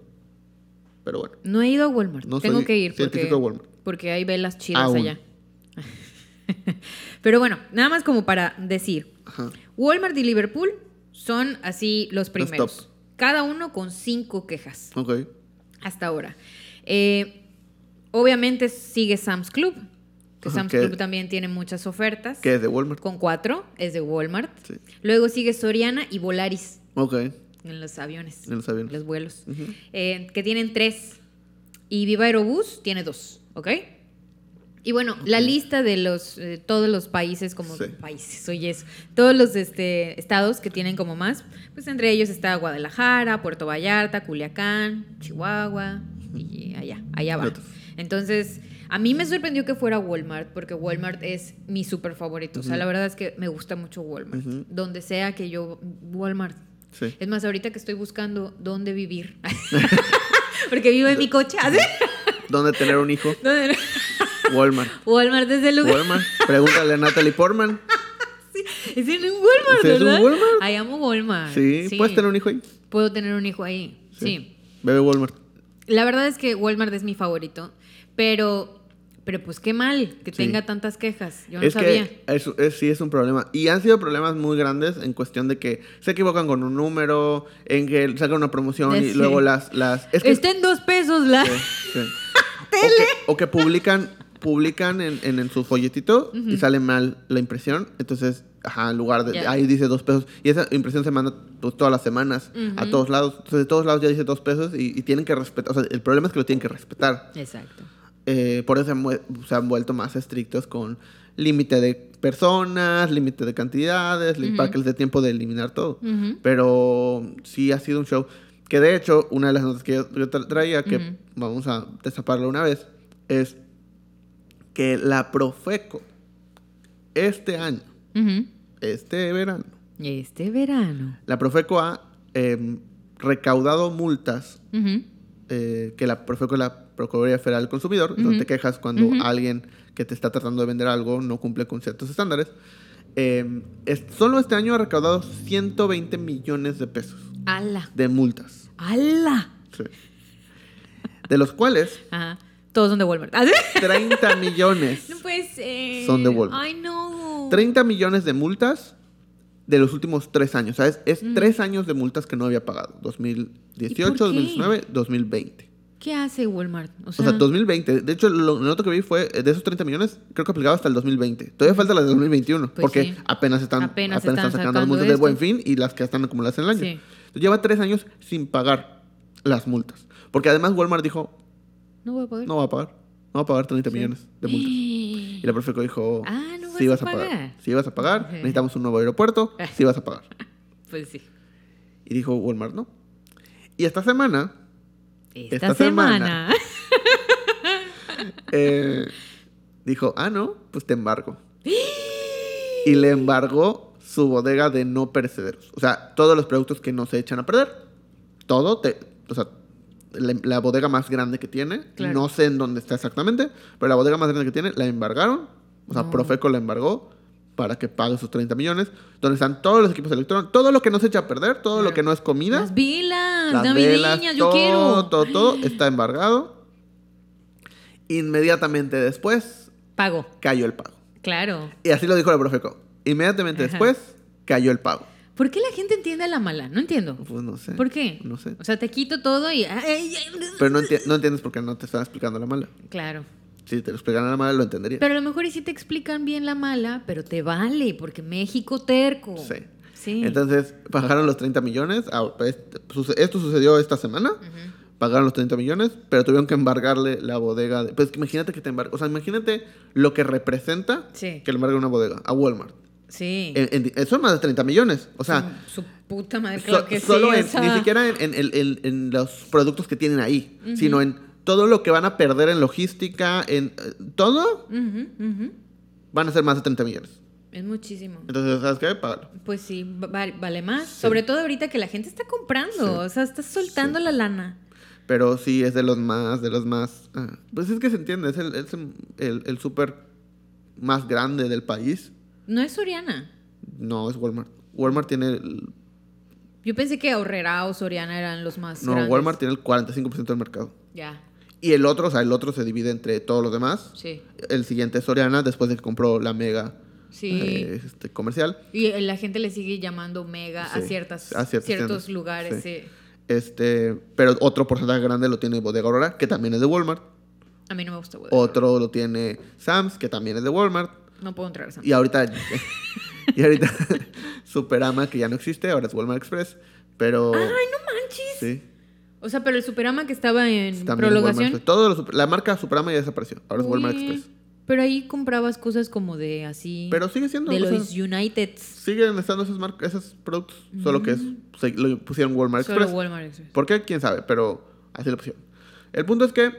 A: Pero bueno.
C: No he ido a Walmart.
A: No
C: Tengo que ir porque,
A: científico de Walmart.
C: porque hay velas chidas
A: Aún.
C: allá. [laughs] Pero bueno, nada más como para decir.
A: Ajá.
C: Walmart y Liverpool son así los primeros.
A: top.
C: Cada uno con cinco quejas
A: Ok.
C: hasta ahora. Eh, obviamente sigue Sam's Club, que Sam's Club también tiene muchas ofertas.
A: Que es de Walmart.
C: Con cuatro, es de Walmart.
A: Sí.
C: Luego sigue Soriana y Volaris
A: Ok.
C: en los aviones.
A: En los aviones.
C: Los vuelos. Eh, que tienen tres. Y Viva Aerobús tiene dos, ¿ok? Y bueno, la lista de los eh, todos los países, como
A: Sí.
C: países, oye eso, todos los este, estados que tienen como más, pues entre ellos está Guadalajara, Puerto Vallarta, Culiacán, Chihuahua y allá, allá va. Entonces, a mí me sorprendió que fuera Walmart, porque Walmart es mi súper favorito. O sea, la verdad es que me gusta mucho Walmart. Donde sea que yo, Walmart.
A: Sí.
C: Es más, ahorita que estoy buscando dónde vivir. [laughs] [laughs] Porque vivo en mi [laughs] coche.
A: ¿Dónde tener un hijo?
C: ¿Dónde?
A: Walmart.
C: Walmart es el lugar.
A: Walmart. Pregúntale a Natalie Portman. [laughs]
C: Es en un Walmart,
A: ¿Sí es un
C: ¿verdad?
A: Walmart?
C: Ay, amo Walmart.
A: Sí. ¿Puedes tener un hijo ahí?
C: Puedo tener un hijo ahí. sí.
A: Bebe Walmart.
C: La verdad es que Walmart es mi favorito, pero, pero pues qué mal que
A: Sí.
C: tenga tantas quejas. Yo no
A: es
C: sabía.
A: que es- es- sí es un problema. Y han sido problemas muy grandes en cuestión de que se equivocan con un número, en que sacan una promoción y
C: Sí.
A: luego las... las es que,
C: Está en dos pesos la.
A: Sí, sí. [laughs] O, que, o que publican, publican en, en, en su folletito y sale mal la impresión. Entonces, ajá, en lugar de... Ahí dice dos pesos. Y esa impresión se manda pues, todas las semanas a
C: Ujú.
A: todos lados. Entonces, de todos lados ya dice dos pesos y, y tienen que respetar. O sea, el problema es que lo tienen que respetar.
C: Exacto.
A: Eh, por eso se han, mue- se han vuelto más estrictos con límite de personas, límite de cantidades, li- para que les dé tiempo de eliminar todo. Pero sí ha sido un show. Que de hecho, una de las notas que yo, yo tra- traía, que vamos a destaparla una vez, es que la Profeco este año, este verano,
C: Este verano.
A: la Profeco ha em, recaudado multas eh, que la Profeco es la Procuraduría Federal del Consumidor, donde te quejas cuando alguien que te está tratando de vender algo no cumple con ciertos estándares. Eh, es- solo este año ha recaudado 120 millones de pesos
C: ¡Ala!
A: de multas.
C: ¡Ala!
A: Sí. De los cuales
C: Ajá. Todos son de Walmart. ¿Ah, sí? [laughs]
A: 30 millones.
C: No puede ser.
A: Son de Walmart.
C: Ay, no.
A: 30 millones de multas de los últimos tres años. Sea, es,
C: Mm.
A: tres años de multas que no había pagado. 2018,
C: ¿Y por qué?
A: 2019, 2020.
C: ¿Qué hace Walmart?
A: O sea, 2020. De hecho, lo, lo otro que vi fue eh, de esos 30 millones, creo que aplicaba hasta el 2020. Todavía falta la de 2021,
C: Pues
A: porque
C: sí.
A: apenas están,
C: Apenas
A: apenas
C: están
A: están sacando, las multas de buen fin y las que están acumuladas en el año.
C: Sí.
A: Entonces, lleva tres años sin pagar las multas. Porque además Walmart dijo,
C: No voy a poder.
A: no va a pagar. No va a pagar 30
C: Sí.
A: millones de multas. Y la Profeco dijo,
C: Ah, no
A: sí
C: vas
A: vas
C: a
A: a pagar.
C: pagar.
A: Sí vas a pagar. Necesitamos un nuevo aeropuerto. Sí vas a pagar. [laughs]
C: Pues sí.
A: Y dijo Walmart, no. Y esta semana
C: Esta,
A: Esta
C: semana.
A: semana. [laughs] eh, dijo, ah, no, pues te embargo. [gasps] y le embargó su bodega de no perecederos. O sea, todos los productos que no se echan a perder. Todo, te, o sea, la, la bodega más grande que tiene,
C: Claro.
A: no sé en dónde está exactamente, pero la bodega más grande que tiene la embargaron. O sea,
C: No.
A: Profeco la embargó para que pague sus 30 millones, donde están todos los equipos electrónicos, todo lo que no se echa a perder, todo lo que no es comida.
C: Las velas
A: Las
C: navideñas,
A: velas,
C: yo
A: todo,
C: quiero.
A: Todo, todo está embargado. Inmediatamente después
C: Pago.
A: cayó el pago.
C: Claro.
A: Y así lo dijo la Profeco. Inmediatamente
C: Ajá.
A: después cayó el pago.
C: ¿Por qué la gente entiende a la mala? No entiendo.
A: Pues no sé.
C: ¿Por qué?
A: No sé.
C: O sea, te quito todo y.
A: Pero no, enti- no entiendes por qué no te están explicando la mala.
C: Claro.
A: Si te lo explicaran la mala, lo entenderías.
C: Pero a lo mejor y sí te explican bien la mala, pero te vale, porque México terco.
A: Sí.
C: Sí.
A: Entonces, pagaron los 30 millones. Ah, suce- Esto sucedió esta semana. Pagaron los 30 millones, pero tuvieron que embargarle la bodega. de- pues imagínate que te embarga. O sea, imagínate lo que representa
C: Sí.
A: que le embargue una bodega a Walmart.
C: Sí.
A: En- en- eso es más de 30 millones. O sea,
C: su, su puta madre,
A: so-
C: claro que sí.
A: solo
C: o
A: en- ni siquiera en, los productos que tienen ahí, sino en todo lo que van a perder en logística, en eh, todo, van a ser más de 30 millones.
C: Es muchísimo.
A: Entonces, ¿sabes qué? Págalo.
C: Pues sí, va- va- vale más. Sobre todo ahorita que la gente está comprando. O sea, estás soltando la lana.
A: Pero sí es de los más, de los más... ah, pues es que se entiende, es el, es el, el- el súper más grande del país.
C: No es Soriana.
A: No, es Walmart. Walmart tiene... el-
C: Yo pensé que Ahorrera o Soriana eran los más
A: no,
C: grandes.
A: Walmart tiene el 45% del mercado.
C: Ya,
A: Y el otro, o sea, el otro se divide entre todos los demás.
C: sí.
A: El siguiente es Soriana, después de que compró la Mega
C: Sí.
A: eh, este, comercial.
C: Y la gente le sigue llamando mega a, ciertas,
A: a ciertas
C: ciertos
A: tiendas,
C: lugares.
A: sí. Este, pero otro porcentaje grande lo tiene Bodega Aurora, que también es de Walmart.
C: A mí no me gusta. güey.
A: Otro lo tiene Sam's, que también es de Walmart.
C: No puedo entrar.
A: Y ahorita, [laughs] y ahorita [laughs] Superama, que ya no existe, ahora es Walmart Express. Pero
C: ¡Ay, no manches!
A: sí,
C: O sea, pero el Superama que estaba en
A: también. Express. Todo lo la marca Superama ya desapareció. Ahora es Walmart
C: Uy,
A: Express.
C: Pero ahí comprabas cosas como de así.
A: Pero sigue siendo.
C: de los United.
A: siguen estando esos, mar- esos productos. Solo que es, se, lo pusieron Walmart
C: Solo
A: Express.
C: Walmart Express.
A: ¿Por qué? ¿Quién sabe? Pero así lo pusieron. El punto es que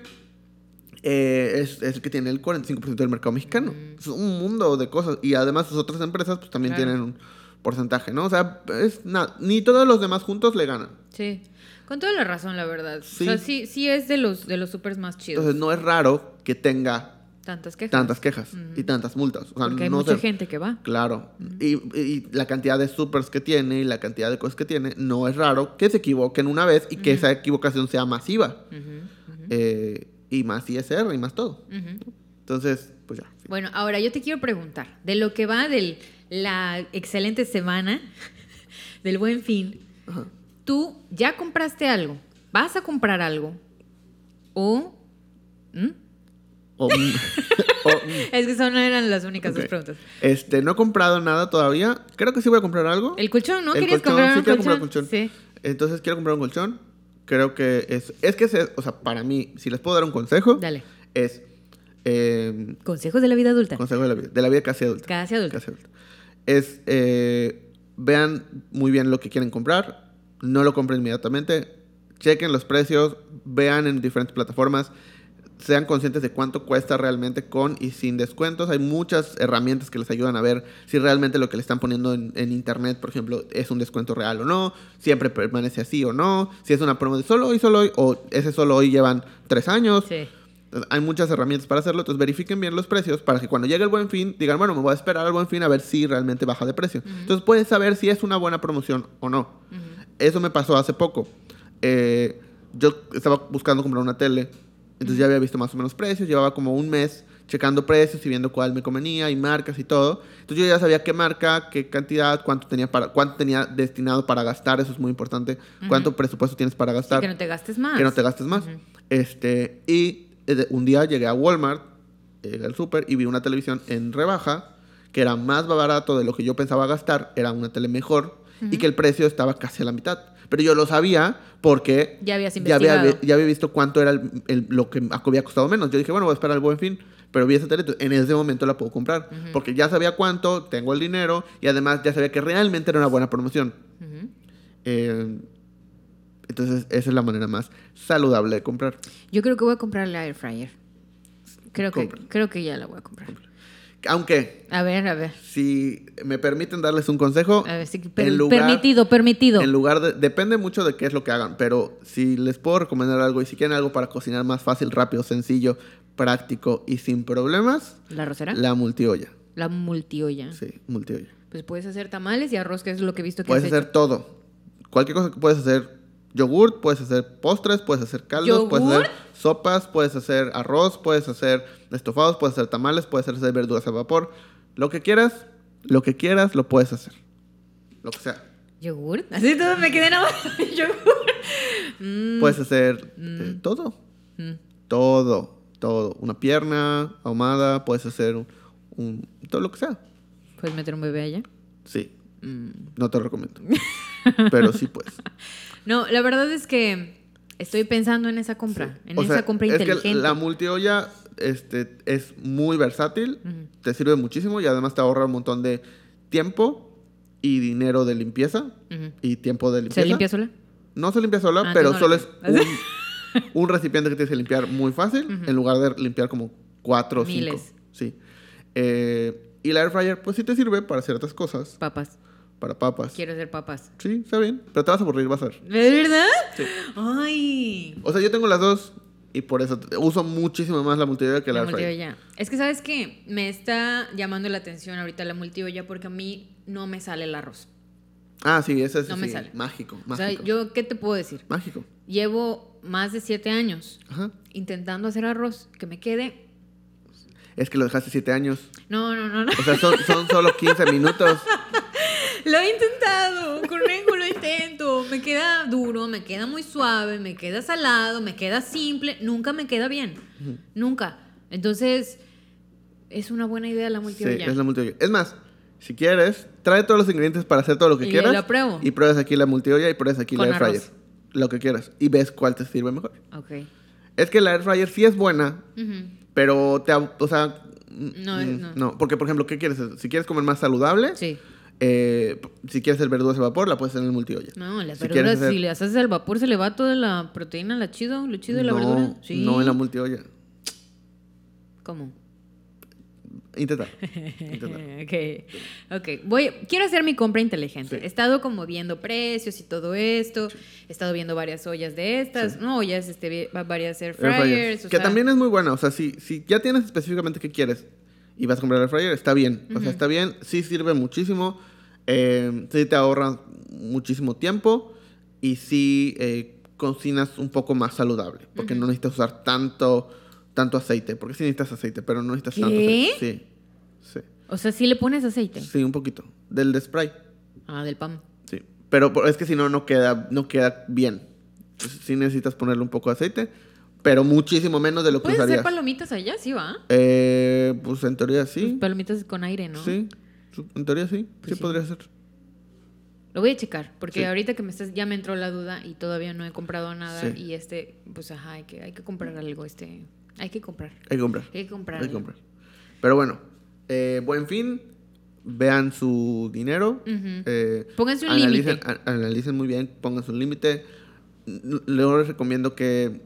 A: eh, es, es el que tiene el 45% del mercado mexicano. Es un mundo de cosas. Y además sus otras empresas pues también
C: Claro.
A: tienen un porcentaje, ¿no? O sea, es nada. Ni todos los demás juntos le ganan.
C: Sí. Con toda la razón, la verdad.
A: Sí.
C: O sea, sí, sí es de los, de los supers más chidos.
A: Entonces no es raro que tenga
C: Tantas quejas.
A: tantas quejas y tantas multas. O sea,
C: Porque hay
A: no
C: mucha
A: sé-
C: gente que va.
A: Claro. y, y la cantidad de supers que tiene y la cantidad de cosas que tiene, no es raro que se equivoquen una vez y que esa equivocación sea masiva. Eh, y más ISR y más todo. Entonces, pues ya.
C: Bueno, ahora yo te quiero preguntar, de lo que va de la excelente semana [laughs] del buen fin,
A: Ajá.
C: ¿tú ya compraste algo? ¿Vas a comprar algo? ¿O...? ¿Mm?
A: O- mm, [laughs] o, mm,
C: Es que no eran las únicas dos preguntas.
A: Este, no he comprado nada todavía. Creo que sí voy a comprar algo.
C: El colchón, ¿no?
A: El
C: ¿Querías
A: colchón,
C: comprar
A: sí
C: un
A: quiero
C: colchón?
A: comprar un colchón.
C: Sí.
A: Entonces quiero comprar un colchón. Creo que es. Es que, se- o sea, para mí, si les puedo dar un consejo,
C: Dale.
A: es. eh,
C: Consejos de la vida adulta.
A: consejo de la vida, de la vida casi adulta.
C: Casi adulta.
A: Casi adulta. Es. eh, vean muy bien lo que quieren comprar. No lo compren inmediatamente. Chequen los precios. Vean en diferentes plataformas. Sean conscientes de cuánto cuesta realmente con y sin descuentos. Hay muchas herramientas que les ayudan a ver si realmente lo que le están poniendo en, en internet, por ejemplo, es un descuento real o no. Siempre permanece así o no. Si es una promo de solo hoy, solo hoy. O ese solo hoy llevan tres años.
C: Sí.
A: Hay muchas herramientas para hacerlo, entonces verifiquen bien los precios para que cuando llegue el buen fin digan, bueno, me voy a esperar al buen fin a ver si realmente baja de precio. Entonces puedes saber si es una buena promoción o no. Eso me pasó hace poco. Eh, yo estaba buscando comprar una tele, entonces ya había visto más o menos precios, llevaba como un mes checando precios y viendo cuál me convenía y marcas y todo. Entonces yo ya sabía qué marca, qué cantidad, cuánto tenía, para, cuánto tenía destinado para gastar, eso es muy importante. Cuánto presupuesto tienes para gastar.
C: que no te gastes más.
A: Que no te gastes más. este, y eh, un día llegué a Walmart, llegué al súper y vi una televisión en rebaja que era más barato de lo que yo pensaba gastar, era una tele mejor y que el precio estaba casi a la mitad. Pero yo lo sabía porque
C: Ya habías
A: ya
C: investigado.
A: había, ya había visto cuánto era el- el- lo que había costado menos. Yo dije, bueno, voy a esperar el buen fin. Pero vi esa tele, en ese momento la puedo comprar. Porque ya sabía cuánto, tengo el dinero y además ya sabía que realmente era una buena promoción. Eh, entonces, esa es la manera más saludable de comprar.
C: Yo creo que voy a comprar la air fryer. Creo que, creo que ya la voy a comprar.
A: Aunque,
C: A ver, a ver.
A: si me permiten darles un consejo,
C: A ver, sí, per-
A: en lugar-
C: permitido, permitido.
A: En lugar de, depende mucho de qué es lo que hagan, pero si les puedo recomendar algo y si quieren algo para cocinar más fácil, rápido, sencillo, práctico y sin problemas,
C: ¿La rosera? La,
A: la multiolla.
C: multiolla.
A: Sí, multiolla.
C: Pues puedes hacer tamales y arroz, que es lo que he visto que
A: Puedes hacer todo. Cualquier cosa que puedes hacer yogurt, puedes hacer postres, puedes hacer caldos, puedes hacer
C: ¿Yogurt?
A: sopas, puedes hacer arroz, puedes hacer estofados, puedes hacer tamales, puedes hacer verduras a vapor. Lo que quieras, lo que quieras, lo puedes hacer. Lo que sea.
C: hecho. ¿Yogur? Así todo me quedé nada más. ¿Yogur? Mm,
A: Puedes hacer eh, todo.
C: mm.
A: Todo, todo. Una pierna ahumada, puedes hacer un, un- todo lo que sea.
C: ¿Puedes meter un bebé allá?
A: Sí,
C: Mm.
A: no te lo recomiendo. [laughs] Pero sí puedes.
C: No, la verdad es que estoy pensando en esa compra. En
A: O
C: esa
A: sea,
C: compra
A: es que
C: inteligente.
A: la multiolla este, es muy versátil, te sirve muchísimo y además te ahorra un montón de tiempo y dinero de limpieza y tiempo de limpieza.
C: ¿Se limpia sola?
A: No se limpia sola,
C: Ah,
A: pero
C: no
A: solo es un, [laughs] un recipiente que tienes que limpiar muy fácil en lugar de limpiar como cuatro o cinco.
C: Miles.
A: Sí. Eh, y la air fryer, pues sí te sirve para ciertas cosas,
C: Papas.
A: Para papas.
C: Quiero hacer papas.
A: Sí, está bien, pero te vas a aburrir, vas a ver.
C: ¿De verdad?
A: Sí.
C: Ay.
A: O sea, yo tengo las dos y por eso uso muchísimo más la multiolla que la,
C: La multiolla. Es que, ¿sabes qué? Me está llamando la atención ahorita la multiolla porque a mí no me sale el arroz.
A: Ah, sí, ese es
C: No me sale.
A: mágico,
C: O sea,
A: mágico.
C: yo, ¿qué te puedo decir?
A: Mágico.
C: Llevo más de siete años
A: Ajá.
C: intentando hacer arroz que me quede.
A: Es que lo dejaste siete años.
C: No, no, no, no.
A: O sea, son, son solo 15 [laughs] minutos.
C: Lo he intentado, conejo, lo intento. Me queda duro, me queda muy suave, me queda salado, me queda simple. Nunca me queda bien. Nunca. Entonces, es una buena idea la
A: Sí,
C: multiolla.
A: es la multiolla. Es más, si quieres, trae todos los ingredientes para hacer todo lo que
C: Y
A: quieras.
C: la pruebo.
A: Y pruebas aquí la multiolla y pruebas aquí
C: Con
A: la air fryer.
C: arroz.
A: Lo que quieras. Y ves cuál te sirve mejor.
C: Ok.
A: Es que la air fryer sí es buena, pero te... O sea...
C: No,
A: mm,
C: no.
A: no. Porque, por ejemplo, ¿qué quieres? Si quieres comer más saludable,
C: Sí.
A: Eh, si quieres hacer verduras al vapor, la puedes hacer en el multiolla.
C: No, las
A: Si
C: verduras,
A: hacer-
C: si le haces al vapor, se le va toda la proteína, la chido, lo chido de la
A: no,
C: verdura. Sí.
A: no en la multiolla.
C: ¿Cómo?
A: Intenta. [laughs] Intenta.
C: ok, ok. Voy, quiero hacer mi compra inteligente.
A: Sí.
C: He estado como viendo precios y todo esto. He estado viendo varias ollas de estas. No, ollas, este, varias air
A: Air fryer.
C: fryers. o
A: Que
C: sea,
A: también es muy buena. O sea, si, si ya tienes específicamente qué quieres y vas a comprar el fryer, está bien. O sea, está bien. Sí sirve muchísimo. eh, sí te ahorra muchísimo tiempo. Y sí eh, cocinas un poco más saludable. Porque no necesitas usar tanto, tanto aceite. Porque sí necesitas aceite, pero no necesitas tanto
C: ¿Qué?
A: aceite. Sí. Sí.
C: O sea, si le pones aceite.
A: Sí, un poquito. Del de spray.
C: Ah, del pan.
A: Sí. Pero es que si no, no queda, no queda bien. Entonces, sí necesitas ponerle un poco de aceite. Pero muchísimo menos de lo que
C: ¿Puedes hacer
A: usarías.
C: palomitas allá? Sí, va.
A: Eh, pues en teoría sí.
C: Palomitas con aire, ¿no?
A: Sí. En teoría sí.
C: Pues
A: sí,
C: sí.
A: podría ser.
C: Lo voy a checar, porque
A: Sí.
C: ahorita que me estás, ya me entró la duda y todavía no he comprado nada.
A: Sí.
C: Y este, pues ajá, hay que, hay que comprar algo, este. Hay que comprar.
A: Hay que comprar.
C: Hay que comprar.
A: Hay que comprar. Pero bueno, eh, buen fin. Vean su dinero.
C: Ujú.
A: eh,
C: Pónganse un límite.
A: analicen muy bien, pónganse un límite. Luego les recomiendo que.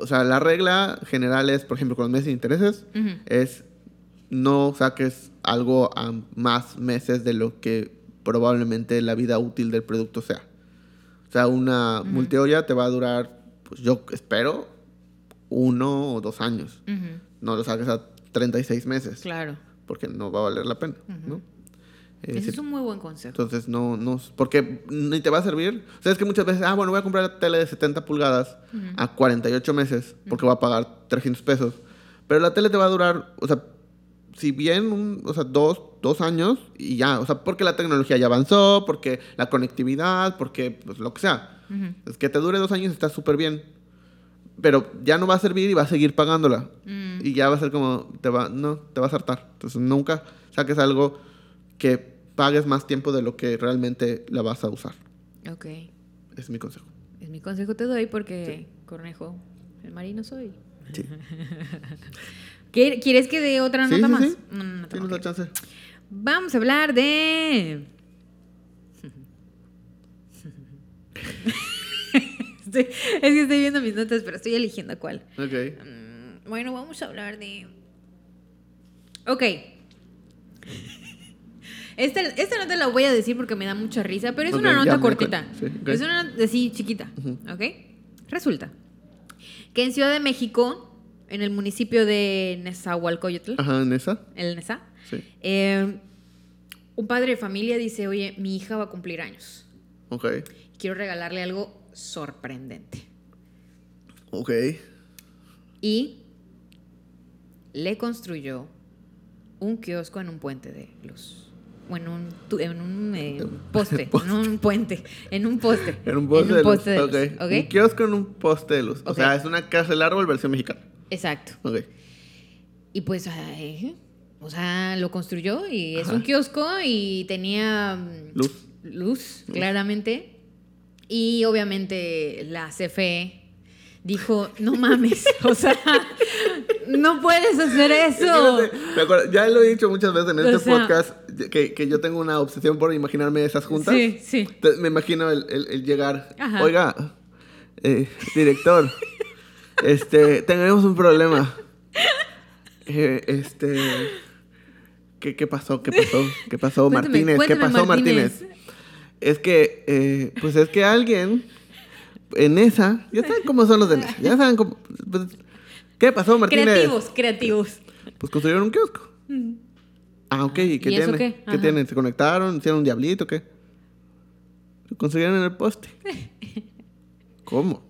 A: O sea, la regla general es, por ejemplo, con los meses de intereses, es no saques algo a más meses de lo que probablemente la vida útil del producto sea. O sea, una multiolla te va a durar, pues yo espero, uno o dos años. No lo saques a 36 meses,
C: Claro.
A: porque no va a valer la pena, ¿no?
C: Ese
A: sí,
C: es un muy buen consejo.
A: Entonces, no, no, porque ni te va a servir. O sea, es que muchas veces, ah, bueno, voy a comprar la tele de 70 pulgadas a 48 meses, porque voy a pagar 300 pesos. Pero la tele te va a durar, o sea, si bien, un- o sea, dos, dos años y ya. O sea, porque la tecnología ya avanzó, porque la conectividad, porque pues, lo que sea.
C: Ujú.
A: Es que te dure dos años está súper bien. Pero ya no va a servir y va a seguir pagándola.
C: Mm.
A: Y ya va a ser como, te va, no, te va a hartar. Entonces nunca saques algo que pagues más tiempo de lo que realmente la vas a usar.
C: Ok.
A: Es mi consejo.
C: Es mi consejo te doy porque, cornejo, el marino soy.
A: Sí. [laughs]
C: ¿Quie- ¿Quieres que dé otra
A: Sí,
C: nota
A: sí,
C: más?
A: sí. La
C: ok.
A: chance.
C: Vamos a hablar de. [laughs] Estoy- es que estoy viendo mis notas, pero estoy eligiendo cuál.
A: Ok.
C: Mm, Bueno, vamos a hablar de. Ok. Esta, esta nota la voy a decir porque me da mucha risa, pero es una nota cortita.
A: Sí.
C: Es una nota así chiquita. ¿Ok? Resulta que en Ciudad de México, en el municipio de Nezahualcóyotl,
A: Ajá, en esa.
C: el Neza,
A: Sí.
C: eh, un padre de familia dice: Oye, mi hija va a cumplir años.
A: Ok.
C: Quiero regalarle algo sorprendente.
A: Ok.
C: Y le construyó un kiosco en un puente de luz. O en un, tu- en un eh, [laughs] poste, en un puente, en un poste.
A: En un poste, de, luz.
C: de.
A: Un kiosco en un poste de luz. O sea, es una casa del árbol versión mexicana.
C: Exacto. Y pues, o sea, lo construyó y es
A: Ajá.
C: un kiosco y tenía mm,
A: Luz.
C: luz, claramente. Y obviamente la CFE dijo, no mames, [laughs] o sea, no puedes hacer eso.
A: Fíjate, ya lo he dicho muchas veces en
C: O
A: este
C: sea-
A: podcast que, que yo tengo una obsesión por imaginarme esas juntas.
C: Sí, sí.
A: Entonces, me imagino el, el- el llegar.
C: Ajá.
A: Oiga, eh, director, este, tenemos un problema. [laughs] Eh, este, ¿qué, qué pasó? ¿Qué pasó? ¿Qué pasó,
C: Cuéntame,
A: Martínez? ¿Qué pasó,
C: Martínez.
A: Martínez? Es que, eh, pues es que alguien en esa, ya saben cómo son los de ya saben cómo. pues, ¿Qué pasó, Martínez?
C: Creativos, creativos.
A: Pues construyeron un kiosco. Ah, ok. ¿Y qué
C: ¿Y
A: tiene?
C: qué?
A: ¿Qué
C: Ajá.
A: tienen? ¿Se conectaron? ¿Hicieron un diablito? ¿Qué? Lo construyeron en el poste. [laughs] ¿Cómo?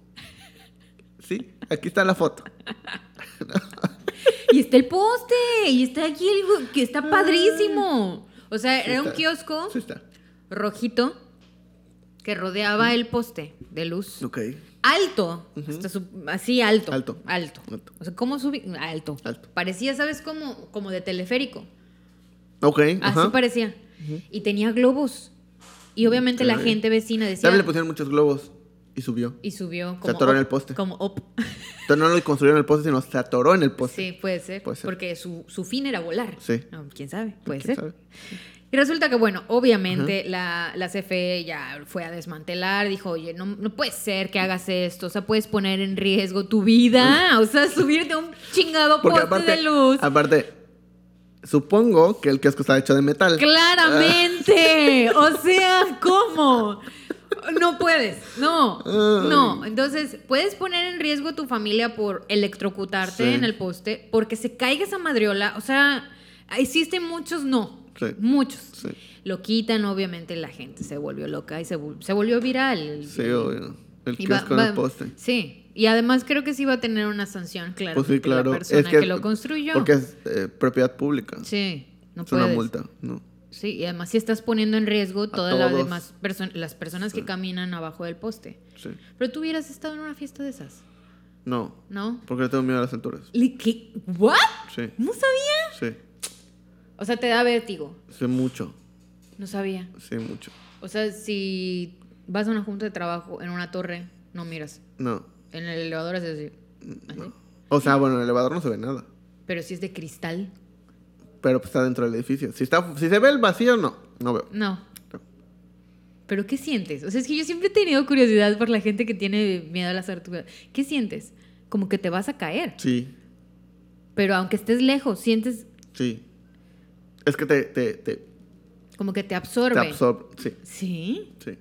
A: Sí, aquí está la foto.
C: Y está el poste, y está aquí el que está padrísimo. O sea,
A: Sí
C: era un kiosco
A: Sí está.
C: rojito que rodeaba el poste de luz.
A: Ok.
C: Alto, hasta su- así alto.
A: Alto.
C: Alto.
A: Alto.
C: O sea, ¿cómo subí? Alto.
A: Alto.
C: Parecía, ¿sabes cómo? Como de teleférico.
A: Ok,
C: Así
A: ajá.
C: parecía. Y tenía globos. Y obviamente la
A: Ok.
C: gente vecina decía.
A: También le pusieron muchos globos y subió.
C: Y subió como.
A: Se atoró en el poste.
C: Como up.
A: Entonces no lo construyeron en el poste, sino se atoró en el poste.
C: Sí, puede ser.
A: Puede ser.
C: Porque su, su fin era volar.
A: Sí.
C: No, ¿Quién sabe? Puede
A: ¿Quién
C: ser.
A: sabe?
C: Y resulta que, bueno, obviamente la, la CFE ya fue a desmantelar, dijo, oye, no, no puede ser que hagas esto, o sea, puedes poner en riesgo tu vida, o sea, subirte a un chingado
A: Porque
C: poste
A: aparte,
C: de luz.
A: aparte, supongo que el kiosco está hecho de metal.
C: Claramente, o sea, ¿cómo? No puedes, no, no. Entonces, puedes poner en riesgo tu familia por electrocutarte
A: Sí.
C: en el poste, porque se caiga esa madriola, o sea, existen muchos no,
A: Sí.
C: muchos.
A: Sí.
C: Lo quitan, obviamente la gente se volvió loca y se, se volvió viral.
A: Sí, obvio. El kiosco en el poste.
C: Sí, y además creo que sí va a tener una sanción, claro.
A: Pues sí, claro.
C: La persona
A: Es
C: que,
A: que-
C: lo construyó.
A: Porque es eh, propiedad pública.
C: Sí, no
A: es
C: puedes.
A: una multa, ¿no?
C: Sí, y además si estás poniendo en riesgo todas las demás personas, las personas que caminan abajo del poste.
A: Sí.
C: Pero tú hubieras estado en una fiesta de esas,
A: No,
C: ¿no?
A: porque tengo miedo a las alturas.
C: ¿Qué? ¿What?
A: Sí,
C: No sabía.
A: sí.
C: O sea, te da vértigo.
A: Sé mucho,
C: No sabía.
A: sé mucho.
C: O sea, si vas a una junta de trabajo en una torre, no miras.
A: No,
C: En el elevador es así. así.
A: o sea, bueno, en el elevador no se ve nada.
C: Pero si es de cristal,
A: Pero pues está dentro del edificio. Si, está, si se ve el vacío, no, no veo.
C: no.
A: No.
C: ¿Pero qué sientes? O sea, es que yo siempre he tenido curiosidad por la gente que tiene miedo a las alturas. ¿Qué sientes? Como que te vas a caer.
A: Sí,
C: Pero aunque estés lejos, sientes
A: sí. Es que te, te, te,
C: como que te
A: te
C: absorbe.
A: absorbe. Sí,
C: ¿Sí?
A: sí.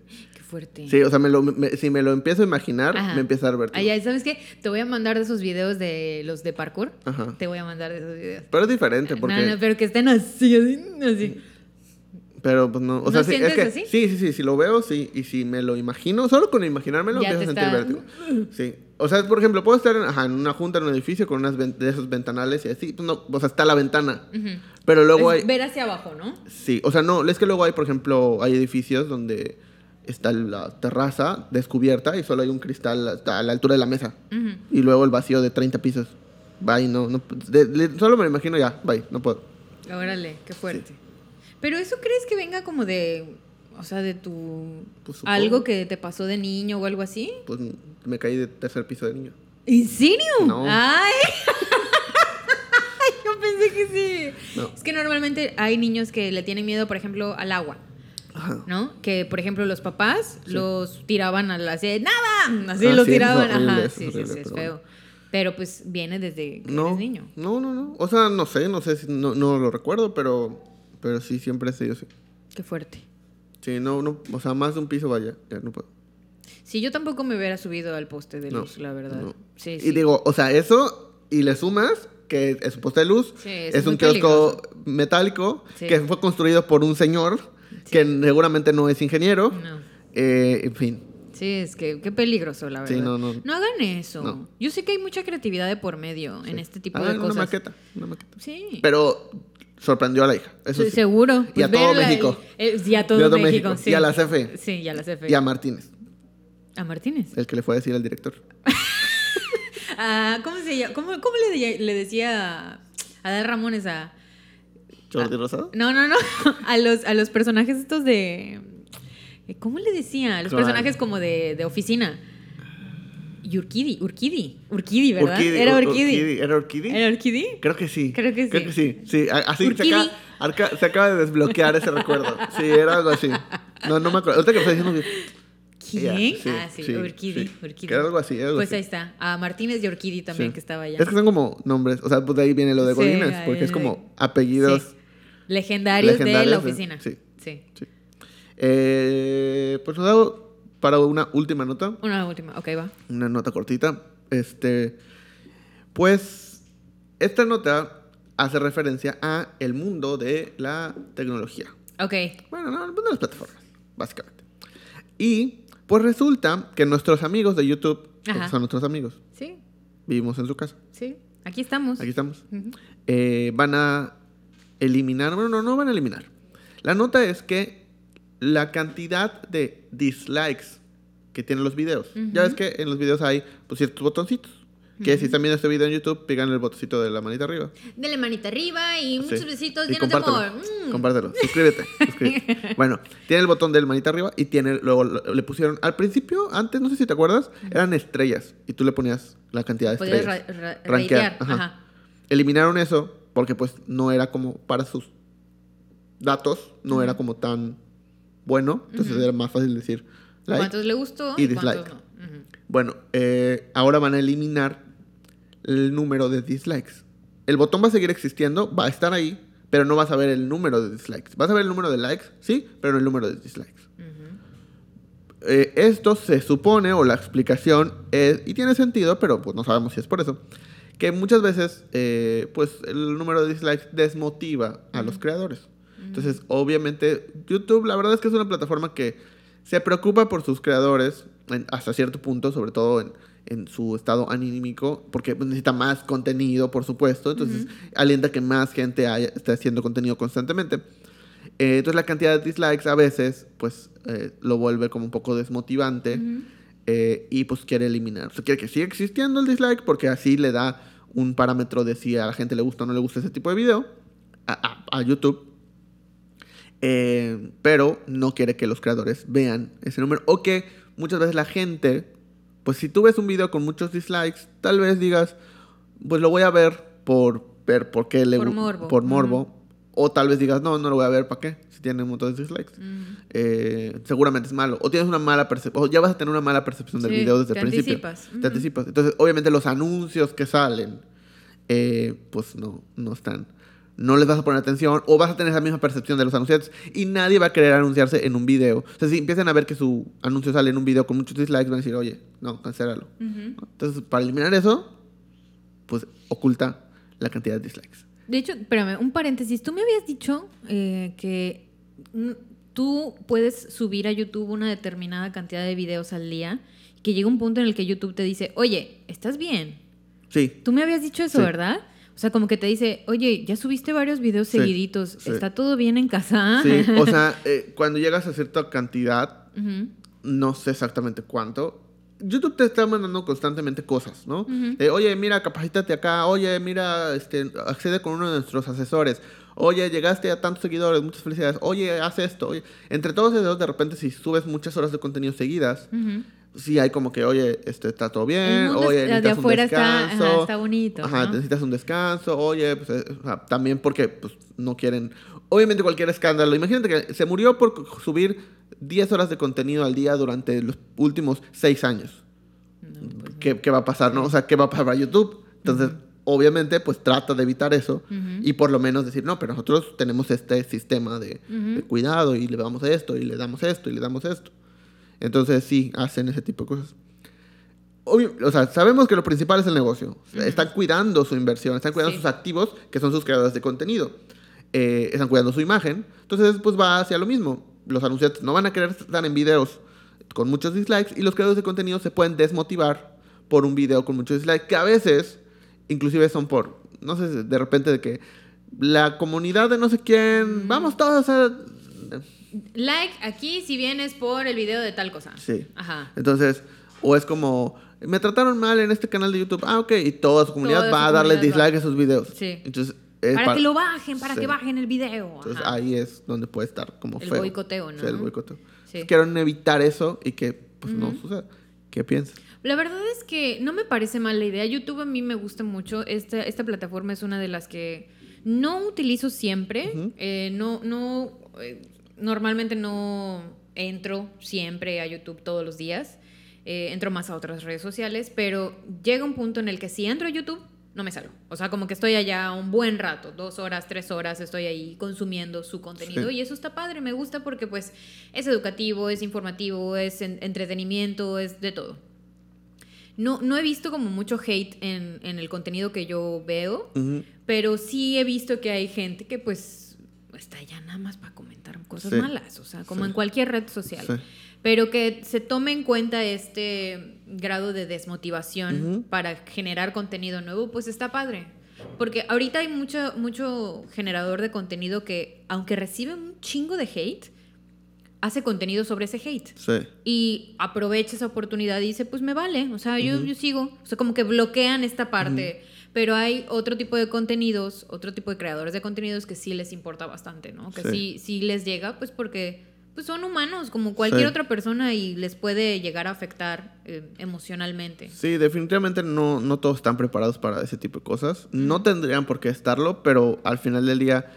C: Fuerte.
A: Sí, o sea, me lo- me- si me lo empiezo a imaginar,
C: Ajá.
A: me empieza a dar vértigo.
C: Ay, ¿sabes qué? Te voy a mandar de esos videos de los de parkour.
A: Ajá.
C: Te voy a mandar de esos videos.
A: Pero es diferente porque...
C: No, no, pero que estén así, así, así.
A: Pero pues no, o
C: ¿No
A: sea, sí, es que
C: así?
A: sí, sí, sí, si lo veo, sí, y si me lo imagino, solo con imaginármelo
C: Ya
A: empiezo a sentir
C: está-
A: vértigo. Sí. O sea, por ejemplo, puedo estar en, ajá, en una junta en un edificio con unas de esos ventanales y así, pues no, o sea, está la ventana. Pero luego
C: Es
A: hay
C: ver hacia abajo, ¿no?
A: Sí, o sea, no, es que luego hay, por ejemplo, hay edificios donde está la terraza descubierta y solo hay un cristal hasta a la altura de la mesa.
C: Ujú.
A: Y luego el vacío de 30 pisos. Bye, no, no de- de- solo me lo imagino ya, bye, no puedo.
C: Órale, qué fuerte. Pero eso crees que venga como de, o sea, de tu
A: Pues,
C: algo que te pasó de niño o algo así.
A: Pues me caí de tercer piso de niño.
C: ¿En serio?
A: No.
C: Ay. [laughs] Yo pensé que sí.
A: No.
C: Es que normalmente hay niños que le tienen miedo, por ejemplo, al agua,
A: Ajá.
C: ¿no? Que, por ejemplo, los papás
A: Sí.
C: los tiraban a la así, nada, así
A: Ah,
C: los
A: sí,
C: tiraban,
A: horrible,
C: ajá, sí, sí, sí, es
A: pero
C: feo. Pero pues viene desde que
A: No,
C: eres niño.
A: no, no, no. O sea, no sé, no sé, si, no, no lo recuerdo, pero, pero sí, siempre he sido así.
C: Qué fuerte.
A: Sí, no, no, o sea, más de un piso vaya, ya no puedo.
C: Sí, yo tampoco me hubiera subido al poste de
A: No,
C: luz, la verdad.
A: no.
C: Sí,
A: Y
C: sí.
A: digo, o sea, eso, y le sumas que es un poste de luz,
C: Sí, es
A: es, un kiosco metálico
C: Sí.
A: que fue construido por un señor que seguramente no es ingeniero.
C: No.
A: Eh, en fin,
C: Sí, es que qué peligroso, la verdad.
A: Sí, no, no.
C: hagan eso.
A: No.
C: Yo sé que hay mucha creatividad de por medio en este tipo
A: hagan
C: de
A: una
C: cosas.
A: maqueta, una maqueta.
C: Sí.
A: Pero sorprendió a la hija, eso
C: Sí, seguro.
A: Y a
C: Pues
A: todo
C: ver la-
A: México.
C: el- y a todo,
A: Y a todo
C: México,
A: México.
C: sí.
A: Y a la CFE.
C: Sí, y a la CFE.
A: Y a Martínez,
C: ¿A Martínez.
A: el que le fue a decir al director. [laughs]
C: Ah, ¿Cómo se llama? ¿Cómo, cómo le, de- le decía a Adal Ramones a...
A: Jordi Rosado.
C: No, no, no. [laughs] A los, a los personajes estos de... ¿Cómo le decía? A los personajes como de, de oficina. Y Urquidi, Urquidi, Urquidi, ¿verdad?
A: Urquidi,
C: Era
A: Ur-
C: Urquidi.
A: ¿Era Urquidi?
C: ¿Era Urquidi?
A: Creo que sí.
C: Creo que
A: Creo
C: sí.
A: que sí. Sí, así se acaba, se acaba de desbloquear ese recuerdo. Sí, era algo así. No, no me acuerdo. Ahorita que estoy diciendo.
C: ¿Quién?
A: Sí,
C: ah, sí,
A: sí,
C: Urquidi,
A: sí.
C: Urquidi.
A: Que era algo así, algo
C: Pues
A: así.
C: ahí está. A Martínez y Urquidi también, que estaba allá.
A: Es que son como nombres, o sea, pues de ahí viene lo de Godínez, porque es como apellidos.
C: Legendarios, de la
A: de-
C: oficina.
A: sí.
C: sí.
A: Sí. Eh, pues nos hago para una última nota,
C: Una última, ok, va.
A: una nota cortita. Este, pues esta nota hace referencia a el mundo de la tecnología.
C: Ok.
A: Bueno, no, el mundo de las plataformas, básicamente. Y pues resulta que nuestros amigos de YouTube, son nuestros amigos,
C: Sí,
A: vivimos en su casa,
C: sí. Aquí estamos.
A: aquí estamos, eh, van a eliminar, bueno, no, no van a eliminar. La nota es que la cantidad de dislikes que tienen los videos, ya ves que en los videos hay pues, ciertos botoncitos, que si están viendo este video en YouTube, pican el botoncito de la manita arriba.
C: Dele manita arriba y muchos
A: Sí.
C: besitos llenos de amor. Mm.
A: Compártelo. Suscríbete. suscríbete. [laughs] bueno, tiene el botón del manita arriba y tiene, luego le pusieron, al principio, antes, no sé si te acuerdas, eran estrellas y tú le ponías la cantidad de
C: Podías
A: estrellas.
C: ra- ra-
A: Rankear, ajá.
C: ajá.
A: Eliminaron eso porque pues no era como para sus datos, no era como tan bueno, entonces era más fácil decir like.
C: ¿Cuántos le gustó
A: y dislike.
C: no?
A: Bueno, eh, ahora van a eliminar el número de dislikes. El botón va a seguir existiendo, va a estar ahí, pero no vas a ver el número de dislikes. Vas a ver el número de likes, sí, pero no el número de dislikes. Eh, esto se supone, o la explicación es, y tiene sentido, pero pues no sabemos si es por eso, que muchas veces eh, pues el número de dislikes desmotiva a los creadores. Entonces, obviamente, YouTube la verdad es que es una plataforma que se preocupa por sus creadores en- hasta cierto punto, sobre todo en, en su estado anímico, porque pues, necesita más contenido, por supuesto. Entonces, alienta que más gente haya, esté haciendo contenido constantemente. Eh, entonces la cantidad de dislikes a veces pues eh, lo vuelve como un poco desmotivante eh, y pues quiere eliminar. O sea, quiere que siga existiendo el dislike porque así le da un parámetro de si a la gente le gusta o no le gusta ese tipo de video a, a- a YouTube. Eh, pero no quiere que los creadores vean ese número o que muchas veces la gente, pues si tú ves un video con muchos dislikes, tal vez digas, pues lo voy a ver por ver por qué le
C: Por morbo.
A: por morbo. O tal vez digas, no, no lo voy a ver, ¿para qué? Si tiene un montón de dislikes.
C: Ujú.
A: Eh, seguramente es malo. O tienes una mala percepción. O ya vas a tener una mala percepción del
C: Sí,
A: video desde el principio.
C: anticipas.
A: Te anticipas. Entonces, obviamente, los anuncios que salen, eh, pues no, no están. No les vas a poner atención. O vas a tener esa misma percepción de los anunciantes. Y nadie va a querer anunciarse en un video. O sea, si empiezan a ver que su anuncio sale en un video con muchos dislikes, van a decir, oye, no, cancélalo. Entonces, para eliminar eso, pues oculta la cantidad de dislikes.
C: De hecho, espérame, un paréntesis. Tú me habías dicho eh, que tú puedes subir a YouTube una determinada cantidad de videos al día, que llega un punto en el que YouTube te dice, oye, ¿estás bien?
A: Sí.
C: Tú me habías dicho eso,
A: Sí.
C: ¿verdad? O sea, como que te dice, oye, ya subiste varios videos
A: Sí,
C: seguiditos,
A: sí.
C: ¿está todo bien en casa?
A: Sí, o sea, [laughs] eh, cuando llegas a cierta cantidad, no sé exactamente cuánto. YouTube te está mandando constantemente cosas, ¿no? Eh, oye, mira, capacítate acá. Oye, mira, este, accede con uno de nuestros asesores. Oye, llegaste a tantos seguidores, muchas felicidades. Oye, haz esto. Oye. Entre todos esos, de repente, si subes muchas horas de contenido seguidas. Sí hay como que, oye, este, está todo bien. Oye,
C: es- de
A: necesitas un
C: afuera está,
A: descanso.
C: ajá, está bonito.
A: Ajá,
C: ¿no?
A: necesitas un descanso, oye, pues, eh, o sea, también porque pues, no quieren, obviamente cualquier escándalo, imagínate que se murió por subir 10 horas de contenido al día durante los últimos 6 años.
C: No, pues.
A: ¿Qué, qué va a pasar, no? O sea, ¿qué va a pasar para YouTube? Entonces, obviamente, pues trata de evitar eso
C: Ujú.
A: y por lo menos decir, no, pero nosotros tenemos este sistema de,
C: Ujú.
A: de cuidado y le damos esto y le damos esto y le damos esto. Entonces, sí, hacen ese tipo de cosas. Obvio- o sea, sabemos que lo principal es el negocio. Están cuidando su inversión, están cuidando
C: Sí.
A: sus activos, que son sus creadores de contenido. Eh, están cuidando su imagen. Entonces, pues va hacia lo mismo. Los anunciantes no van a querer estar en videos con muchos dislikes y los creadores de contenido se pueden desmotivar por un video con muchos dislikes, que a veces, inclusive son por, no sé, de repente de que la comunidad de no sé quién, vamos todos a...
C: Like aquí si vienes por el video de tal cosa.
A: Sí.
C: Ajá.
A: Entonces, o es como, me trataron mal en este canal de YouTube. Ah, ok. Y toda su comunidad
C: Toda
A: va
C: su
A: a darle
C: comunidad
A: dislike
C: va.
A: a sus videos.
C: Sí.
A: Entonces, es
C: Para
A: pa-
C: que lo bajen, para
A: Sí.
C: que bajen el video.
A: Entonces, ahí es donde puede estar como
C: El
A: feo.
C: boicoteo, ¿no?
A: Sí, el boicoteo.
C: Sí.
A: Quieren evitar eso y que pues, no suceda. ¿Qué piensas?
C: La verdad es que no me parece mal la idea. YouTube a mí me gusta mucho. Esta, esta plataforma es una de las que no utilizo siempre. Eh, no, no, eh, normalmente no entro siempre a YouTube todos los días. Eh, entro más a otras redes sociales, pero llega un punto en el que si entro a YouTube, no me salgo. O sea, como que estoy allá un buen rato, dos horas, tres horas, estoy ahí consumiendo su contenido
A: Sí.
C: y eso está padre, me gusta porque pues es educativo, es informativo, es en- entretenimiento, es de todo. No, no he visto como mucho hate en, en el contenido que yo veo, pero sí he visto que hay gente que pues está ya nada más para comentar cosas
A: Sí.
C: malas, o sea, como
A: Sí.
C: en cualquier red social.
A: Sí.
C: Pero que se tome en cuenta este grado de desmotivación
A: Ujú.
C: para generar contenido nuevo, pues está padre. Porque ahorita hay mucho, mucho generador de contenido que, aunque recibe un chingo de hate, hace contenido sobre ese hate.
A: Sí.
C: Y aprovecha esa oportunidad y dice, pues me vale, o sea, yo,
A: Ujú.
C: yo sigo. O sea, como que bloquean esta parte. Pero hay otro tipo de contenidos, otro tipo de creadores de contenidos que sí les importa bastante, ¿no? Que sí,
A: Sí.
C: sí, les llega, pues porque pues son humanos, como cualquier
A: Sí.
C: otra persona y les puede llegar a afectar eh, emocionalmente.
A: Sí, definitivamente no, no todos están preparados para ese tipo de cosas. No tendrían por qué estarlo, pero al final del día,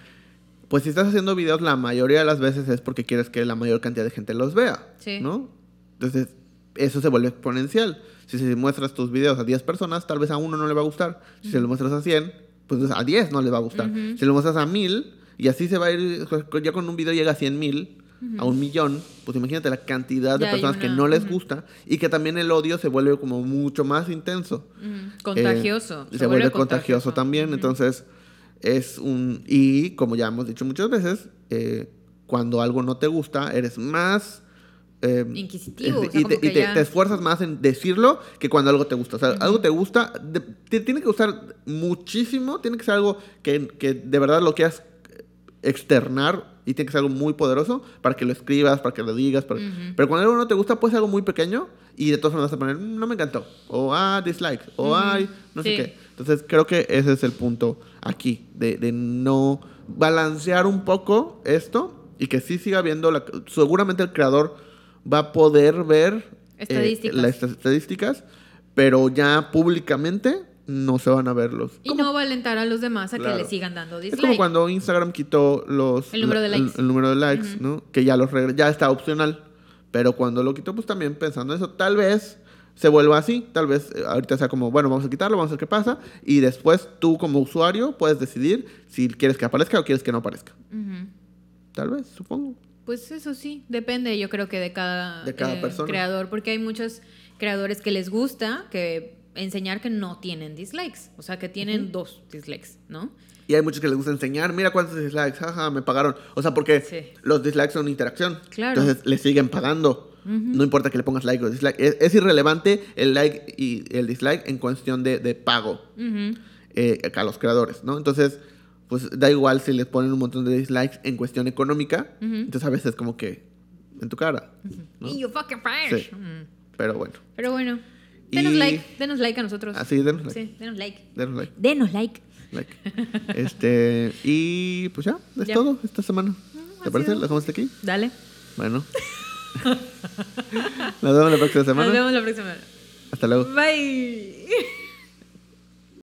A: pues si estás haciendo videos la mayoría de las veces es porque quieres que la mayor cantidad de gente los vea,
C: Sí.
A: ¿no? Entonces, eso se vuelve exponencial. Si, si muestras tus videos a 10 personas, tal vez a uno no le va a gustar. Si se lo muestras a 100, pues a 10 no le va a gustar. Si lo muestras a 1000, y así se va a ir, ya con un video llega a 100 mil, a un millón, pues imagínate la cantidad de
C: Ya
A: personas que no les gusta y que también el odio se vuelve como mucho más intenso.
C: Contagioso.
A: Eh, se, vuelve contagioso, también. Entonces, es un. Y como ya hemos dicho muchas veces, eh, cuando algo no te gusta, eres más. Eh,
C: Inquisitivo,
A: es-
C: o sea,
A: y te, y te-
C: ya-
A: te esfuerzas más en decirlo que cuando algo te gusta. O sea, algo te gusta, de- te tiene que gustar muchísimo, tiene que ser algo que, que de verdad lo quieras externar y tiene que ser algo muy poderoso para que lo escribas, para que lo digas. para-
C: Ujú.
A: Pero cuando algo no te gusta, puede ser algo muy pequeño y de todas formas vas a poner, "Mm, no me encantó, o ah, dislike, o
C: Ujú.
A: ay, no sé
C: Sí.
A: qué. Entonces creo que ese es el punto aquí, de, de no balancear un poco esto y que sí siga viendo, la, seguramente el creador va a poder ver eh,
C: Estadísticas.
A: las estadísticas, pero ya públicamente no se van a ver los...
C: Y no va a alentar a los demás a
A: Claro.
C: que le sigan dando
A: es
C: dislike.
A: como cuando Instagram quitó los...
C: El número de likes.
A: El, número de likes, ¿no? Que ya, los ya está opcional. Pero cuando lo quitó, pues también pensando eso, tal vez se vuelva así. Tal vez eh, ahorita sea como, bueno, vamos a quitarlo, vamos a ver qué pasa. Y después tú como usuario puedes decidir si quieres que aparezca o quieres que no aparezca. Tal vez, supongo.
C: Pues eso sí, depende yo creo que de cada,
A: De cada
C: eh,
A: persona.
C: creador, porque hay muchos creadores que les gusta que enseñar que no tienen dislikes, o sea, que tienen dos dislikes, ¿no?
A: Y hay muchos que les gusta enseñar, mira cuántos dislikes, jaja, me pagaron. O sea, porque
C: Sí.
A: los dislikes son interacción.
C: Claro.
A: Entonces le siguen pagando. No importa que le pongas like o dislike. Es, es irrelevante el like y el dislike en cuestión de, de pago eh, a los creadores, ¿no? Entonces, pues da igual si les ponen un montón de dislikes en cuestión económica. Entonces a veces como que en tu cara. ¿no?
C: Y you fucking fresh.
A: Sí.
C: Mm.
A: Pero bueno.
C: Pero bueno, denos
A: Y-
C: like, denos like a nosotros.
A: Así, denos like.
C: Sí, denos like.
A: Denos like.
C: Denos like.
A: like. Este, y pues ya, es
C: Ya.
A: todo esta semana.
C: ha
A: ¿Te parece?
C: sido.
A: ¿Lo dejamos hasta aquí?
C: Dale.
A: Bueno. [laughs] Nos vemos la próxima semana.
C: Nos vemos la próxima.
A: Hasta luego.
C: Bye. [laughs]